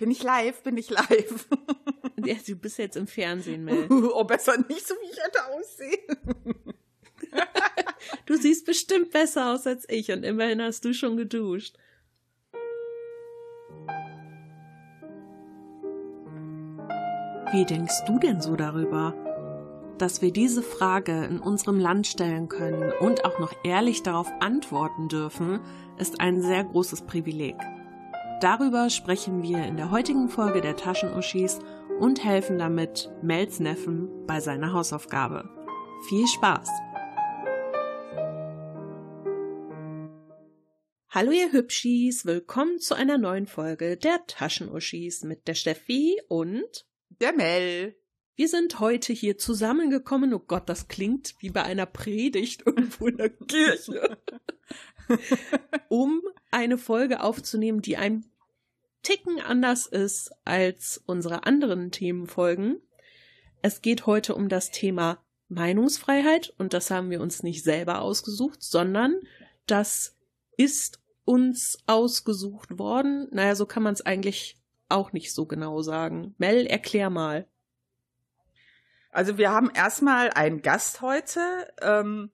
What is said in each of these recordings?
Bin ich live? Bin ich live? ja, du bist jetzt im Fernsehen, Mel. oh, besser nicht, so wie ich heute aussehe. du siehst bestimmt besser aus als ich und immerhin hast du schon geduscht. Wie denkst du denn so darüber? Dass wir diese Frage in unserem Land stellen können und auch noch ehrlich darauf antworten dürfen, ist ein sehr großes Privileg. Darüber sprechen wir in der heutigen Folge der Taschenuschis und helfen damit Mels Neffen bei seiner Hausaufgabe. Viel Spaß! Hallo ihr Hübschis, willkommen zu einer neuen Folge der Taschenuschis mit der Steffi und der Mel. Wir sind heute hier zusammengekommen. Oh Gott, das klingt wie bei einer Predigt irgendwo in der Kirche. Um eine Folge aufzunehmen, die ein Ticken anders ist als unsere anderen Themenfolgen. Es geht heute um das Thema Meinungsfreiheit und das haben wir uns nicht selber ausgesucht, sondern das ist uns ausgesucht worden. Naja, so kann man es eigentlich auch nicht so genau sagen. Mel, erklär mal. Also wir haben erstmal einen Gast heute ähm,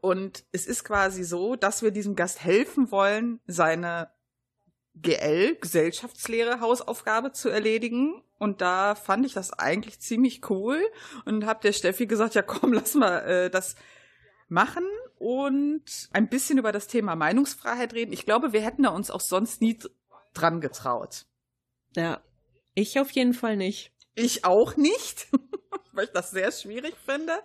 und es ist quasi so, dass wir diesem Gast helfen wollen, seine GL, Gesellschaftslehre, Hausaufgabe zu erledigen. Und da fand ich das eigentlich ziemlich cool und habe der Steffi gesagt, ja komm, lass mal äh, das machen und ein bisschen über das Thema Meinungsfreiheit reden. Ich glaube, wir hätten da uns auch sonst nie dran getraut. Ja, ich auf jeden Fall nicht. Ich auch nicht, weil ich das sehr schwierig finde.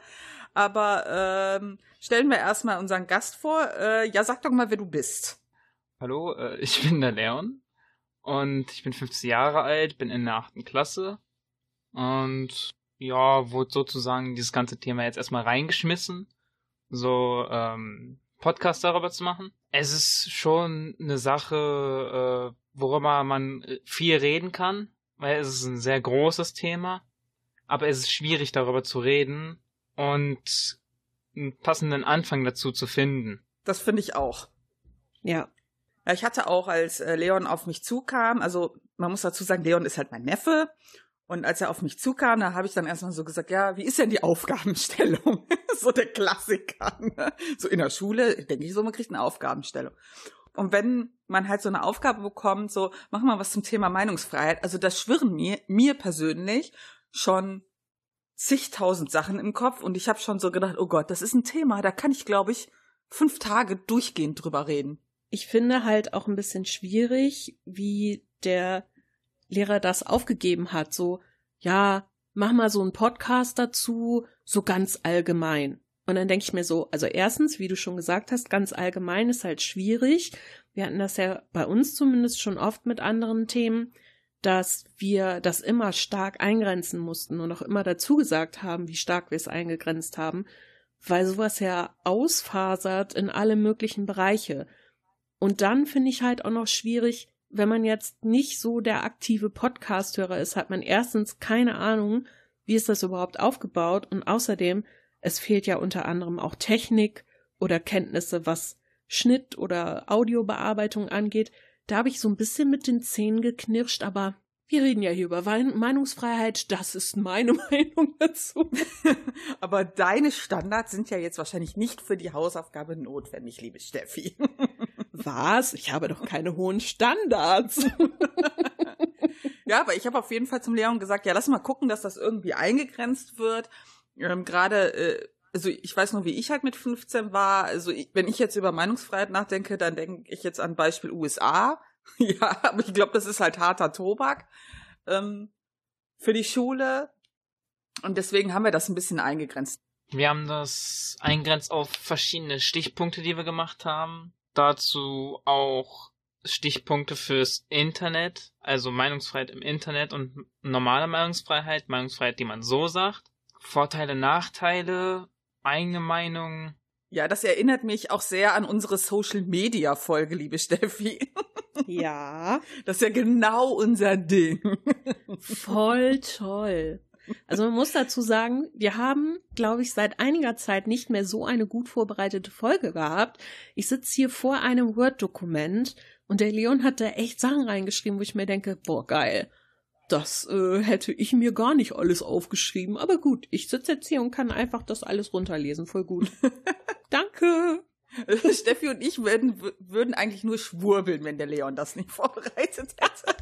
Aber ähm, stellen wir erstmal unseren Gast vor. Äh, ja, sag doch mal, wer du bist. Hallo, äh, ich bin der Leon und ich bin 15 Jahre alt, bin in der achten Klasse und ja, wurde sozusagen dieses ganze Thema jetzt erstmal reingeschmissen, so ähm, Podcast darüber zu machen. Es ist schon eine Sache, äh, worüber man viel reden kann, weil es ist ein sehr großes Thema, aber es ist schwierig darüber zu reden und einen passenden Anfang dazu zu finden. Das finde ich auch. Ja, ja, ich hatte auch, als äh, Leon auf mich zukam, also man muss dazu sagen, Leon ist halt mein Neffe. Und als er auf mich zukam, da habe ich dann erstmal so gesagt, ja, wie ist denn die Aufgabenstellung? so der Klassiker. Ne? So in der Schule, denke ich so, man kriegt eine Aufgabenstellung. Und wenn man halt so eine Aufgabe bekommt, so, mach mal was zum Thema Meinungsfreiheit, also das schwirren mir, mir persönlich schon zigtausend Sachen im Kopf und ich habe schon so gedacht, oh Gott, das ist ein Thema, da kann ich, glaube ich, fünf Tage durchgehend drüber reden ich finde halt auch ein bisschen schwierig, wie der Lehrer das aufgegeben hat. So, ja, mach mal so einen Podcast dazu, so ganz allgemein. Und dann denke ich mir so, also erstens, wie du schon gesagt hast, ganz allgemein ist halt schwierig. Wir hatten das ja bei uns zumindest schon oft mit anderen Themen, dass wir das immer stark eingrenzen mussten und auch immer dazu gesagt haben, wie stark wir es eingegrenzt haben, weil sowas ja ausfasert in alle möglichen Bereiche. Und dann finde ich halt auch noch schwierig, wenn man jetzt nicht so der aktive Podcast-Hörer ist, hat man erstens keine Ahnung, wie ist das überhaupt aufgebaut und außerdem, es fehlt ja unter anderem auch Technik oder Kenntnisse, was Schnitt oder Audiobearbeitung angeht. Da habe ich so ein bisschen mit den Zähnen geknirscht, aber wir reden ja hier über Meinungsfreiheit, das ist meine Meinung dazu. aber deine Standards sind ja jetzt wahrscheinlich nicht für die Hausaufgabe notwendig, liebe Steffi. Was? Ich habe doch keine hohen Standards. ja, aber ich habe auf jeden Fall zum Leon gesagt, ja, lass mal gucken, dass das irgendwie eingegrenzt wird. Ähm, Gerade, äh, also ich weiß nur, wie ich halt mit 15 war. Also ich, wenn ich jetzt über Meinungsfreiheit nachdenke, dann denke ich jetzt an Beispiel USA. ja, aber ich glaube, das ist halt harter Tobak ähm, für die Schule. Und deswegen haben wir das ein bisschen eingegrenzt. Wir haben das eingrenzt auf verschiedene Stichpunkte, die wir gemacht haben dazu auch Stichpunkte fürs Internet, also Meinungsfreiheit im Internet und normale Meinungsfreiheit, Meinungsfreiheit, die man so sagt, Vorteile, Nachteile, eigene Meinung. Ja, das erinnert mich auch sehr an unsere Social Media Folge, liebe Steffi. Ja. Das ist ja genau unser Ding. Voll toll. Also man muss dazu sagen, wir haben, glaube ich, seit einiger Zeit nicht mehr so eine gut vorbereitete Folge gehabt. Ich sitze hier vor einem Word-Dokument, Und der Leon hat da echt Sachen reingeschrieben, wo ich mir denke, boah, geil. Das äh, hätte ich mir gar nicht alles aufgeschrieben. Aber gut, ich sitze jetzt hier und kann einfach das alles runterlesen. Voll gut. Danke. Steffi und ich würden, würden eigentlich nur schwurbeln, wenn der Leon das nicht vorbereitet hätte.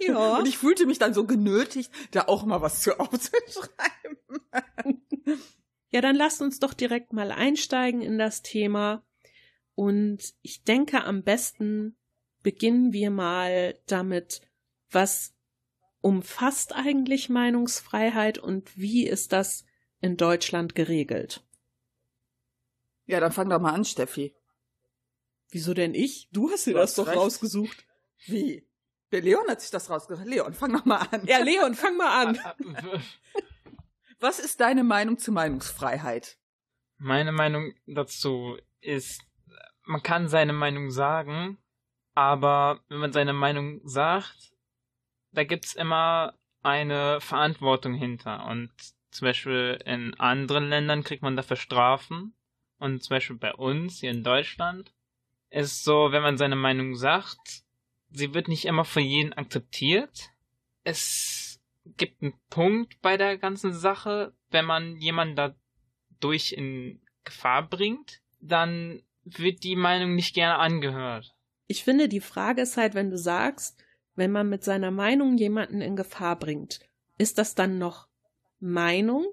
ja. Und ich fühlte mich dann so genötigt, da auch mal was zu aufzuschreiben. ja, dann lasst uns doch direkt mal einsteigen in das Thema. Und ich denke, am besten beginnen wir mal damit, was umfasst eigentlich Meinungsfreiheit und wie ist das in Deutschland geregelt? Ja, dann fang doch mal an, Steffi. Wieso denn ich? Du hast dir du das doch recht. rausgesucht. Wie? Der Leon hat sich das rausgesucht. Leon, fang doch mal an. Ja, Leon, fang mal an. Was ist deine Meinung zu Meinungsfreiheit? Meine Meinung dazu ist, man kann seine Meinung sagen, aber wenn man seine Meinung sagt, da gibt's immer eine Verantwortung hinter. Und zum Beispiel in anderen Ländern kriegt man dafür Strafen. Und zum Beispiel bei uns hier in Deutschland ist so, wenn man seine Meinung sagt, sie wird nicht immer von jedem akzeptiert. Es gibt einen Punkt bei der ganzen Sache, wenn man jemanden dadurch in Gefahr bringt, dann wird die Meinung nicht gerne angehört. Ich finde, die Frage ist halt, wenn du sagst, wenn man mit seiner Meinung jemanden in Gefahr bringt, ist das dann noch Meinung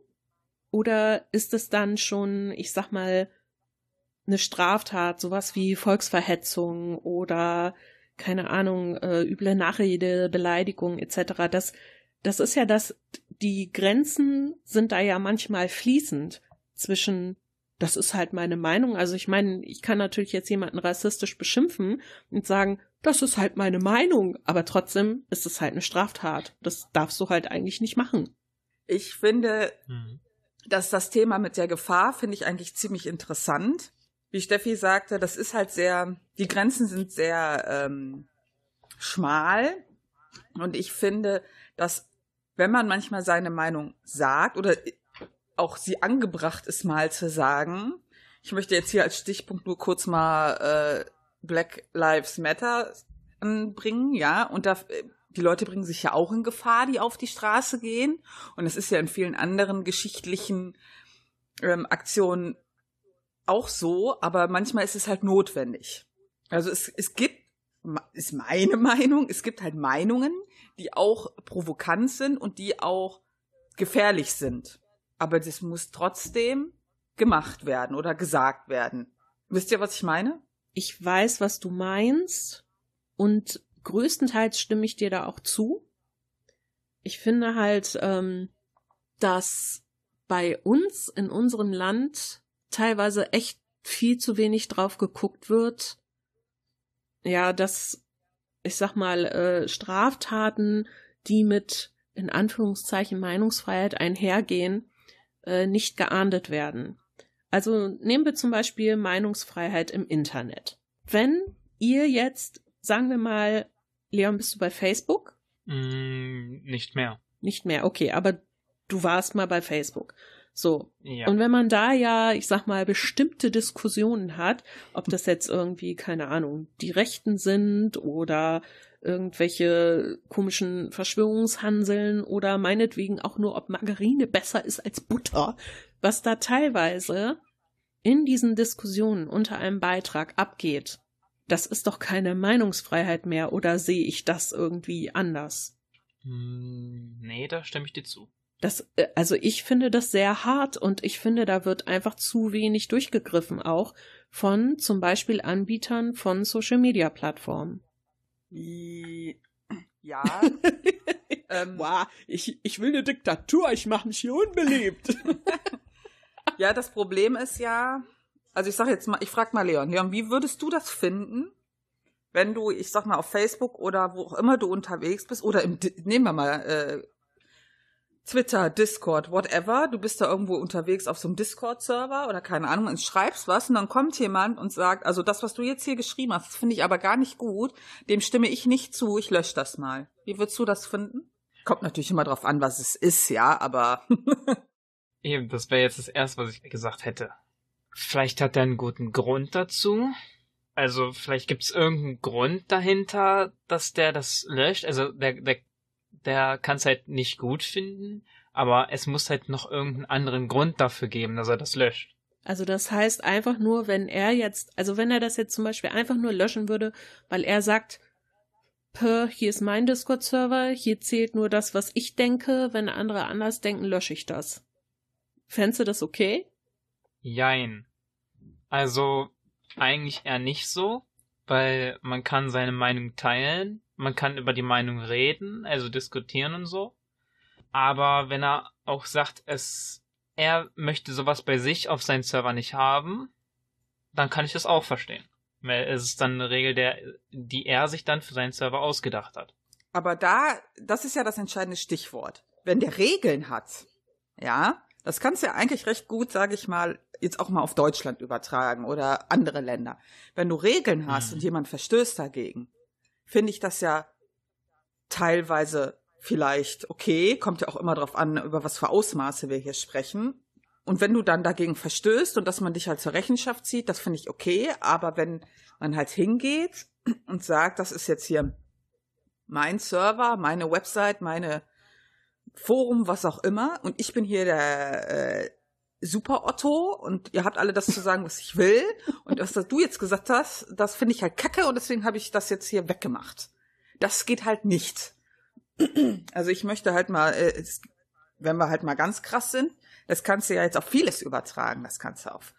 oder ist es dann schon, ich sag mal, eine Straftat, sowas wie Volksverhetzung oder keine Ahnung, äh, üble Nachrede, Beleidigung etc. Das, das ist ja das, die Grenzen sind da ja manchmal fließend zwischen, das ist halt meine Meinung. Also ich meine, ich kann natürlich jetzt jemanden rassistisch beschimpfen und sagen, das ist halt meine Meinung, aber trotzdem ist es halt eine Straftat. Das darfst du halt eigentlich nicht machen. Ich finde, mhm. dass das Thema mit der Gefahr finde ich eigentlich ziemlich interessant wie Steffi sagte, das ist halt sehr, die Grenzen sind sehr ähm, schmal. Und ich finde, dass wenn man manchmal seine Meinung sagt oder auch sie angebracht ist, mal zu sagen, ich möchte jetzt hier als Stichpunkt nur kurz mal äh, Black Lives Matter anbringen, ja, und da, die Leute bringen sich ja auch in Gefahr, die auf die Straße gehen. Und es ist ja in vielen anderen geschichtlichen ähm, Aktionen auch so, aber manchmal ist es halt notwendig. Also es, es gibt, ist meine Meinung, es gibt halt Meinungen, die auch provokant sind und die auch gefährlich sind. Aber das muss trotzdem gemacht werden oder gesagt werden. Wisst ihr, was ich meine? Ich weiß, was du meinst und größtenteils stimme ich dir da auch zu. Ich finde halt, ähm, dass bei uns in unserem Land teilweise echt viel zu wenig drauf geguckt wird. Ja, dass, ich sag mal, äh, Straftaten, die mit in Anführungszeichen Meinungsfreiheit einhergehen, äh, nicht geahndet werden. Also nehmen wir zum Beispiel Meinungsfreiheit im Internet. Wenn ihr jetzt, sagen wir mal, Leon, bist du bei Facebook? Mm, nicht mehr. Nicht mehr, okay, aber du warst mal bei Facebook. So. Ja. Und wenn man da ja, ich sag mal, bestimmte Diskussionen hat, ob das jetzt irgendwie, keine Ahnung, die Rechten sind oder irgendwelche komischen Verschwörungshanseln oder meinetwegen auch nur, ob Margarine besser ist als Butter, was da teilweise in diesen Diskussionen unter einem Beitrag abgeht, das ist doch keine Meinungsfreiheit mehr oder sehe ich das irgendwie anders? Hm, nee, da stimme ich dir zu. Das, äh, also ich finde das sehr hart und ich finde, da wird einfach zu wenig durchgegriffen, auch von zum Beispiel Anbietern von Social Media Plattformen. Ja. ähm, wow, ich, ich will eine Diktatur, ich mache mich hier unbeliebt. ja, das Problem ist ja, also ich sag jetzt mal, ich frag mal Leon, Leon, wie würdest du das finden, wenn du, ich sag mal, auf Facebook oder wo auch immer du unterwegs bist, oder im, nehmen wir mal äh, Twitter, Discord, whatever, du bist da irgendwo unterwegs auf so einem Discord-Server oder keine Ahnung und schreibst was und dann kommt jemand und sagt, also das, was du jetzt hier geschrieben hast, finde ich aber gar nicht gut, dem stimme ich nicht zu, ich lösche das mal. Wie würdest du das finden? Kommt natürlich immer drauf an, was es ist, ja, aber. Eben, das wäre jetzt das erste, was ich gesagt hätte. Vielleicht hat er einen guten Grund dazu. Also vielleicht gibt es irgendeinen Grund dahinter, dass der das löscht. Also der, der, der kann es halt nicht gut finden, aber es muss halt noch irgendeinen anderen Grund dafür geben, dass er das löscht. Also das heißt einfach nur, wenn er jetzt, also wenn er das jetzt zum Beispiel einfach nur löschen würde, weil er sagt, per, hier ist mein Discord-Server, hier zählt nur das, was ich denke, wenn andere anders denken, lösche ich das. Fändest du das okay? Jein. Also eigentlich eher nicht so, weil man kann seine Meinung teilen, man kann über die Meinung reden, also diskutieren und so. Aber wenn er auch sagt, es, er möchte sowas bei sich auf seinen Server nicht haben, dann kann ich das auch verstehen. Weil es ist dann eine Regel, der, die er sich dann für seinen Server ausgedacht hat. Aber da, das ist ja das entscheidende Stichwort. Wenn der Regeln hat, ja, das kannst du ja eigentlich recht gut, sage ich mal, jetzt auch mal auf Deutschland übertragen oder andere Länder. Wenn du Regeln hast mhm. und jemand verstößt dagegen, finde ich das ja teilweise vielleicht okay, kommt ja auch immer darauf an, über was für Ausmaße wir hier sprechen. Und wenn du dann dagegen verstößt und dass man dich halt zur Rechenschaft zieht, das finde ich okay. Aber wenn man halt hingeht und sagt, das ist jetzt hier mein Server, meine Website, meine Forum, was auch immer, und ich bin hier der äh, Super Otto und ihr habt alle das zu sagen, was ich will. Und was du jetzt gesagt hast, das finde ich halt kacke und deswegen habe ich das jetzt hier weggemacht. Das geht halt nicht. Also ich möchte halt mal, äh, wenn wir halt mal ganz krass sind, das kannst du ja jetzt auf vieles übertragen. Das kannst du auf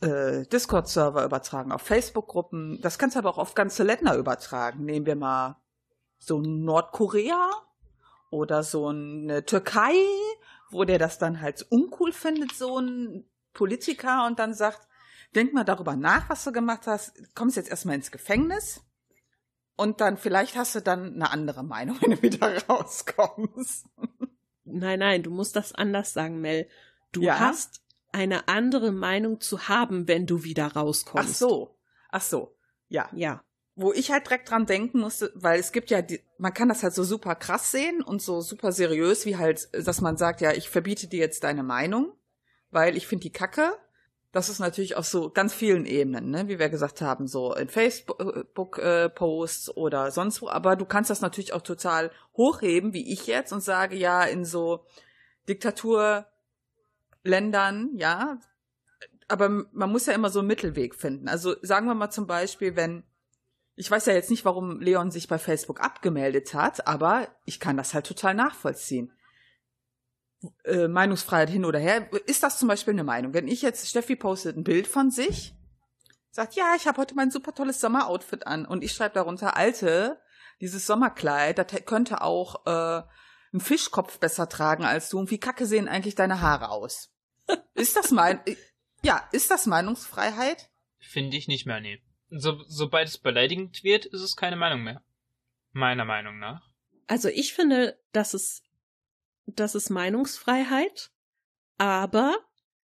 äh, Discord-Server übertragen, auf Facebook-Gruppen. Das kannst du aber auch auf ganze Länder übertragen. Nehmen wir mal so Nordkorea oder so eine Türkei, wo der das dann halt uncool findet, so ein Politiker und dann sagt, denk mal darüber nach, was du gemacht hast, kommst jetzt erstmal ins Gefängnis und dann vielleicht hast du dann eine andere Meinung, wenn du wieder rauskommst. Nein, nein, du musst das anders sagen, Mel. Du ja? hast eine andere Meinung zu haben, wenn du wieder rauskommst. Ach so. Ach so. Ja. Ja wo ich halt direkt dran denken musste, weil es gibt ja, die, man kann das halt so super krass sehen und so super seriös, wie halt, dass man sagt, ja, ich verbiete dir jetzt deine Meinung, weil ich finde die Kacke. Das ist natürlich auf so ganz vielen Ebenen, ne? wie wir gesagt haben, so in Facebook-Posts äh, oder sonst wo. Aber du kannst das natürlich auch total hochheben, wie ich jetzt, und sage ja, in so Diktaturländern, ja. Aber man muss ja immer so einen Mittelweg finden. Also sagen wir mal zum Beispiel, wenn ich weiß ja jetzt nicht, warum Leon sich bei Facebook abgemeldet hat, aber ich kann das halt total nachvollziehen. Äh, Meinungsfreiheit hin oder her. Ist das zum Beispiel eine Meinung? Wenn ich jetzt, Steffi postet ein Bild von sich, sagt, ja, ich habe heute mein super tolles Sommeroutfit an und ich schreibe darunter, Alte, dieses Sommerkleid, das könnte auch äh, ein Fischkopf besser tragen als du und wie kacke sehen eigentlich deine Haare aus? ist das mein, ja, ist das Meinungsfreiheit? Finde ich nicht mehr, nee so, sobald es beleidigend wird, ist es keine Meinung mehr. Meiner Meinung nach. Also ich finde, das ist, das ist Meinungsfreiheit, aber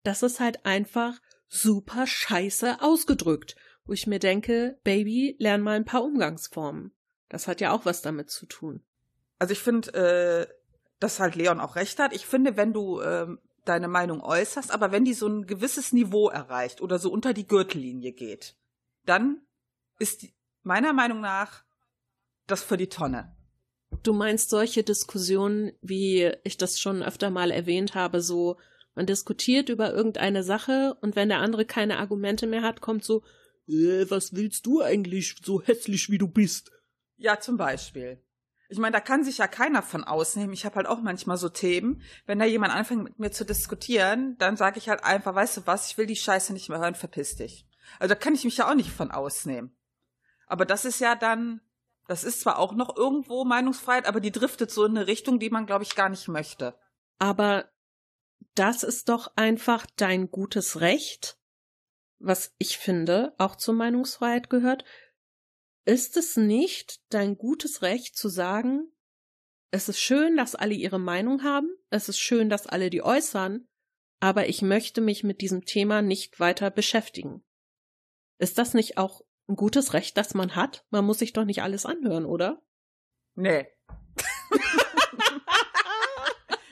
das ist halt einfach super scheiße ausgedrückt, wo ich mir denke, Baby, lern mal ein paar Umgangsformen. Das hat ja auch was damit zu tun. Also ich finde, äh, dass halt Leon auch recht hat. Ich finde, wenn du ähm, deine Meinung äußerst, aber wenn die so ein gewisses Niveau erreicht oder so unter die Gürtellinie geht, dann ist meiner Meinung nach das für die Tonne. Du meinst solche Diskussionen, wie ich das schon öfter mal erwähnt habe, so man diskutiert über irgendeine Sache und wenn der andere keine Argumente mehr hat, kommt so, äh, was willst du eigentlich so hässlich wie du bist? Ja, zum Beispiel. Ich meine, da kann sich ja keiner von ausnehmen. Ich habe halt auch manchmal so Themen, wenn da jemand anfängt mit mir zu diskutieren, dann sage ich halt einfach, weißt du was, ich will die Scheiße nicht mehr hören, verpiss dich. Also da kann ich mich ja auch nicht von ausnehmen. Aber das ist ja dann, das ist zwar auch noch irgendwo Meinungsfreiheit, aber die driftet so in eine Richtung, die man, glaube ich, gar nicht möchte. Aber das ist doch einfach dein gutes Recht, was ich finde auch zur Meinungsfreiheit gehört. Ist es nicht dein gutes Recht zu sagen, es ist schön, dass alle ihre Meinung haben, es ist schön, dass alle die äußern, aber ich möchte mich mit diesem Thema nicht weiter beschäftigen. Ist das nicht auch ein gutes Recht, das man hat? Man muss sich doch nicht alles anhören, oder? Nee.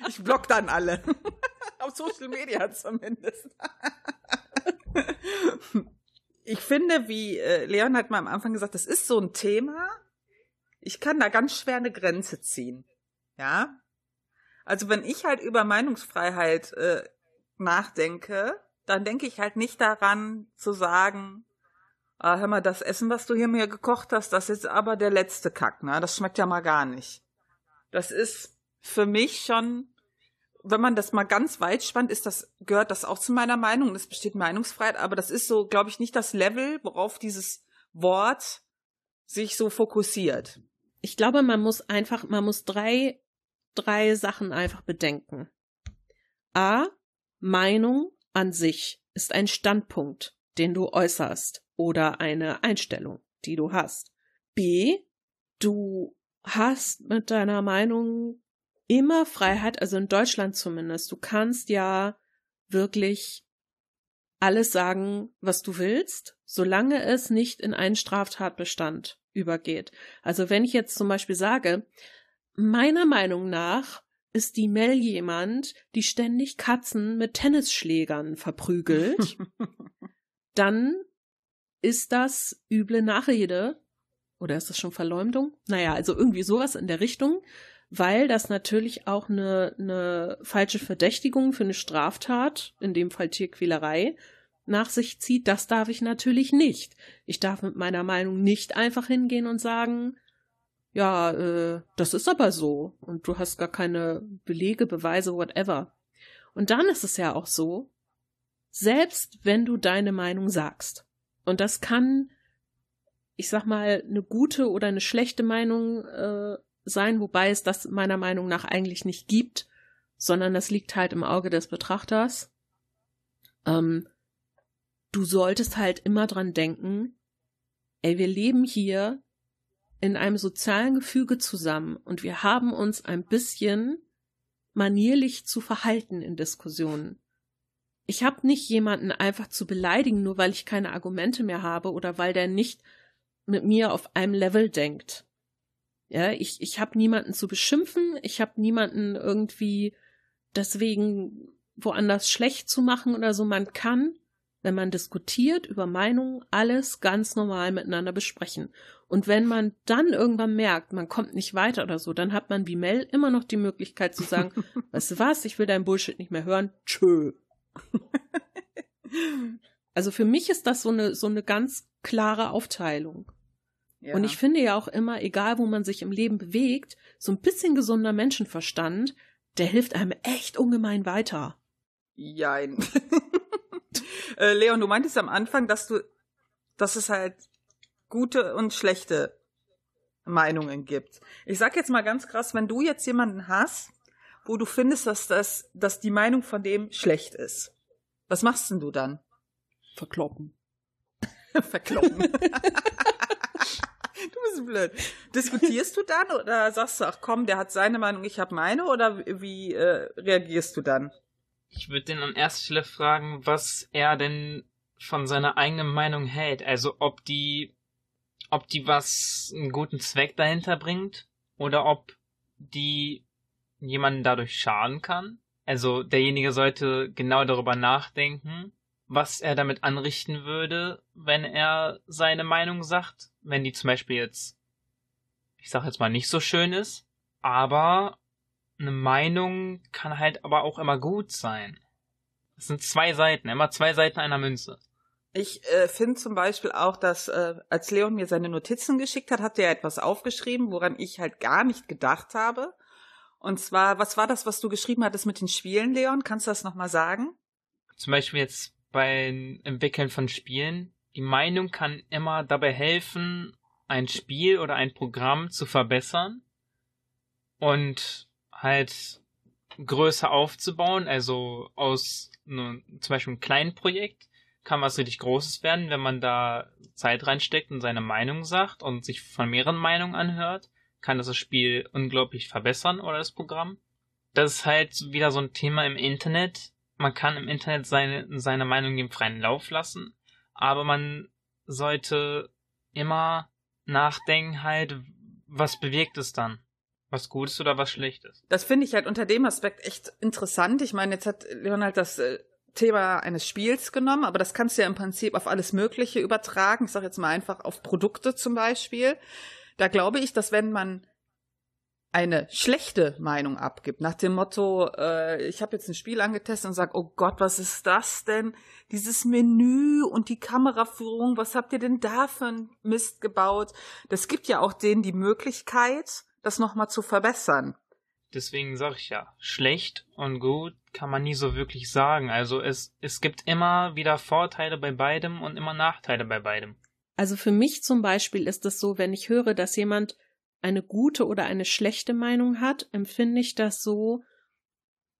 ich block dann alle. Auf Social Media zumindest. ich finde, wie äh, Leon hat mal am Anfang gesagt, das ist so ein Thema. Ich kann da ganz schwer eine Grenze ziehen. Ja. Also wenn ich halt über Meinungsfreiheit äh, nachdenke, dann denke ich halt nicht daran zu sagen, ah, hör mal, das Essen, was du hier mir gekocht hast, das ist aber der letzte Kack, ne? Das schmeckt ja mal gar nicht. Das ist für mich schon, wenn man das mal ganz weit spannt, ist das, gehört das auch zu meiner Meinung. Es besteht Meinungsfreiheit, aber das ist so, glaube ich, nicht das Level, worauf dieses Wort sich so fokussiert. Ich glaube, man muss einfach, man muss drei, drei Sachen einfach bedenken. A, Meinung an sich ist ein Standpunkt, den du äußerst oder eine Einstellung, die du hast. B, du hast mit deiner Meinung immer Freiheit, also in Deutschland zumindest. Du kannst ja wirklich alles sagen, was du willst, solange es nicht in einen Straftatbestand übergeht. Also wenn ich jetzt zum Beispiel sage, meiner Meinung nach ist die Mel jemand, die ständig Katzen mit Tennisschlägern verprügelt, dann ist das üble Nachrede oder ist das schon Verleumdung? Naja, also irgendwie sowas in der Richtung, weil das natürlich auch eine, eine falsche Verdächtigung für eine Straftat, in dem Fall Tierquälerei, nach sich zieht. Das darf ich natürlich nicht. Ich darf mit meiner Meinung nicht einfach hingehen und sagen, ja, äh, das ist aber so und du hast gar keine Belege, Beweise, whatever. Und dann ist es ja auch so, selbst wenn du deine Meinung sagst, und das kann, ich sag mal, eine gute oder eine schlechte Meinung äh, sein, wobei es das meiner Meinung nach eigentlich nicht gibt, sondern das liegt halt im Auge des Betrachters. Ähm, du solltest halt immer dran denken, ey, wir leben hier in einem sozialen Gefüge zusammen und wir haben uns ein bisschen manierlich zu verhalten in Diskussionen. Ich habe nicht jemanden einfach zu beleidigen, nur weil ich keine Argumente mehr habe oder weil der nicht mit mir auf einem Level denkt. Ja, ich, ich habe niemanden zu beschimpfen, ich habe niemanden irgendwie deswegen woanders schlecht zu machen oder so. Man kann, wenn man diskutiert über Meinungen, alles ganz normal miteinander besprechen. Und wenn man dann irgendwann merkt, man kommt nicht weiter oder so, dann hat man wie Mel immer noch die Möglichkeit zu sagen, weißt du was, ich will dein Bullshit nicht mehr hören, tschö. also für mich ist das so eine, so eine ganz klare Aufteilung. Ja. Und ich finde ja auch immer, egal wo man sich im Leben bewegt, so ein bisschen gesunder Menschenverstand, der hilft einem echt ungemein weiter. Jein. äh, Leon, du meintest am Anfang, dass du, dass es halt gute und schlechte Meinungen gibt. Ich sag jetzt mal ganz krass, wenn du jetzt jemanden hast, wo du findest, dass das, dass die Meinung von dem schlecht ist, was machst denn du dann? Verkloppen. Verkloppen. Du bist blöd. Diskutierst du dann oder sagst du, ach komm, der hat seine Meinung, ich habe meine oder wie äh, reagierst du dann? Ich würde den an erster Stelle fragen, was er denn von seiner eigenen Meinung hält. Also ob die, ob die was einen guten Zweck dahinter bringt oder ob die jemanden dadurch schaden kann. Also derjenige sollte genau darüber nachdenken, was er damit anrichten würde, wenn er seine Meinung sagt wenn die zum Beispiel jetzt, ich sag jetzt mal, nicht so schön ist, aber eine Meinung kann halt aber auch immer gut sein. Es sind zwei Seiten, immer zwei Seiten einer Münze. Ich äh, finde zum Beispiel auch, dass äh, als Leon mir seine Notizen geschickt hat, hat er etwas aufgeschrieben, woran ich halt gar nicht gedacht habe. Und zwar, was war das, was du geschrieben hattest mit den Spielen, Leon? Kannst du das nochmal sagen? Zum Beispiel jetzt beim Entwickeln von Spielen die Meinung kann immer dabei helfen, ein Spiel oder ein Programm zu verbessern und halt größer aufzubauen. Also aus ne, zum Beispiel einem kleinen Projekt kann was richtig Großes werden, wenn man da Zeit reinsteckt und seine Meinung sagt und sich von mehreren Meinungen anhört, kann das das Spiel unglaublich verbessern oder das Programm. Das ist halt wieder so ein Thema im Internet. Man kann im Internet seine, seine Meinung dem freien Lauf lassen, aber man sollte immer nachdenken halt, was bewirkt es dann? Was Gutes oder was Schlechtes? Das finde ich halt unter dem Aspekt echt interessant. Ich meine, jetzt hat Leonald das äh, Thema eines Spiels genommen, aber das kannst du ja im Prinzip auf alles Mögliche übertragen. Ich sage jetzt mal einfach auf Produkte zum Beispiel. Da glaube ich, dass wenn man eine schlechte Meinung abgibt, nach dem Motto, äh, ich habe jetzt ein Spiel angetestet und sage, oh Gott, was ist das denn? Dieses Menü und die Kameraführung, was habt ihr denn da für ein Mist gebaut? Das gibt ja auch denen die Möglichkeit, das nochmal zu verbessern. Deswegen sage ich ja, schlecht und gut kann man nie so wirklich sagen. Also es, es gibt immer wieder Vorteile bei beidem und immer Nachteile bei beidem. Also für mich zum Beispiel ist es so, wenn ich höre, dass jemand eine gute oder eine schlechte Meinung hat, empfinde ich das so,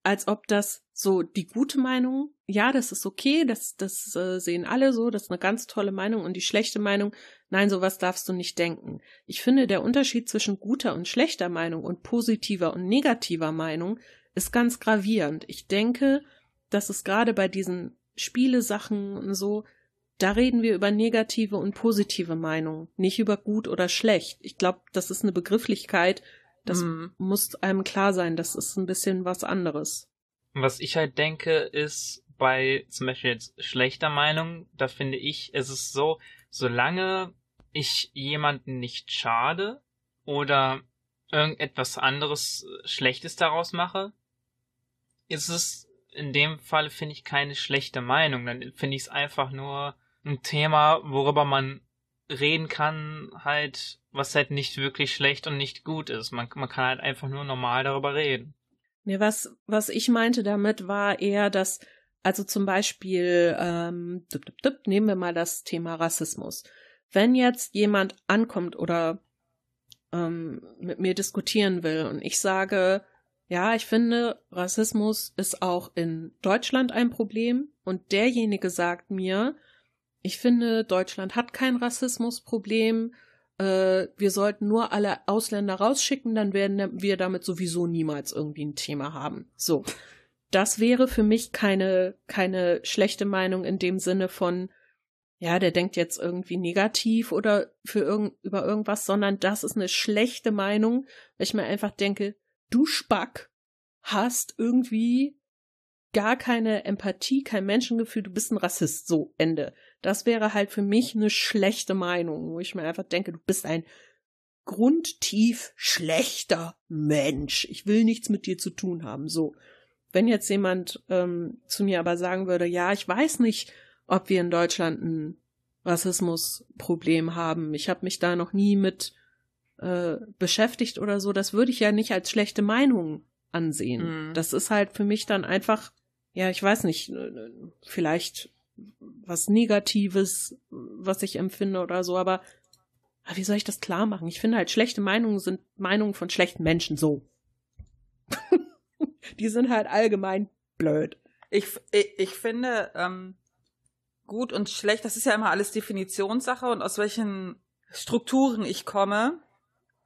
als ob das so die gute Meinung, ja, das ist okay, das, das äh, sehen alle so, das ist eine ganz tolle Meinung und die schlechte Meinung, nein, sowas darfst du nicht denken. Ich finde, der Unterschied zwischen guter und schlechter Meinung und positiver und negativer Meinung ist ganz gravierend. Ich denke, dass es gerade bei diesen Spielesachen und so da reden wir über negative und positive Meinungen, nicht über gut oder schlecht. Ich glaube, das ist eine Begrifflichkeit, das mm. muss einem klar sein, das ist ein bisschen was anderes. Was ich halt denke, ist bei zum Beispiel jetzt schlechter Meinung, da finde ich, es ist so, solange ich jemanden nicht schade oder irgendetwas anderes Schlechtes daraus mache, ist es in dem Fall, finde ich, keine schlechte Meinung. Dann finde ich es einfach nur ein Thema, worüber man reden kann, halt, was halt nicht wirklich schlecht und nicht gut ist. Man, man kann halt einfach nur normal darüber reden. Nee, was, was ich meinte damit war eher, dass, also zum Beispiel, ähm, dip, dip, dip, nehmen wir mal das Thema Rassismus. Wenn jetzt jemand ankommt oder ähm, mit mir diskutieren will und ich sage, ja, ich finde, Rassismus ist auch in Deutschland ein Problem und derjenige sagt mir, ich finde, Deutschland hat kein Rassismusproblem. Äh, wir sollten nur alle Ausländer rausschicken, dann werden wir damit sowieso niemals irgendwie ein Thema haben. So. Das wäre für mich keine, keine schlechte Meinung in dem Sinne von, ja, der denkt jetzt irgendwie negativ oder für irgend, über irgendwas, sondern das ist eine schlechte Meinung, weil ich mir einfach denke, du Spack hast irgendwie gar keine Empathie, kein Menschengefühl, du bist ein Rassist, so Ende. Das wäre halt für mich eine schlechte Meinung, wo ich mir einfach denke, du bist ein grundtief schlechter Mensch. Ich will nichts mit dir zu tun haben. So. Wenn jetzt jemand ähm, zu mir aber sagen würde, ja, ich weiß nicht, ob wir in Deutschland ein Rassismusproblem haben. Ich habe mich da noch nie mit äh, beschäftigt oder so. Das würde ich ja nicht als schlechte Meinung ansehen. Mhm. Das ist halt für mich dann einfach, ja, ich weiß nicht, vielleicht was Negatives, was ich empfinde oder so, aber wie soll ich das klar machen? Ich finde halt, schlechte Meinungen sind Meinungen von schlechten Menschen so. Die sind halt allgemein blöd. Ich, ich, ich finde, ähm, gut und schlecht, das ist ja immer alles Definitionssache und aus welchen Strukturen ich komme.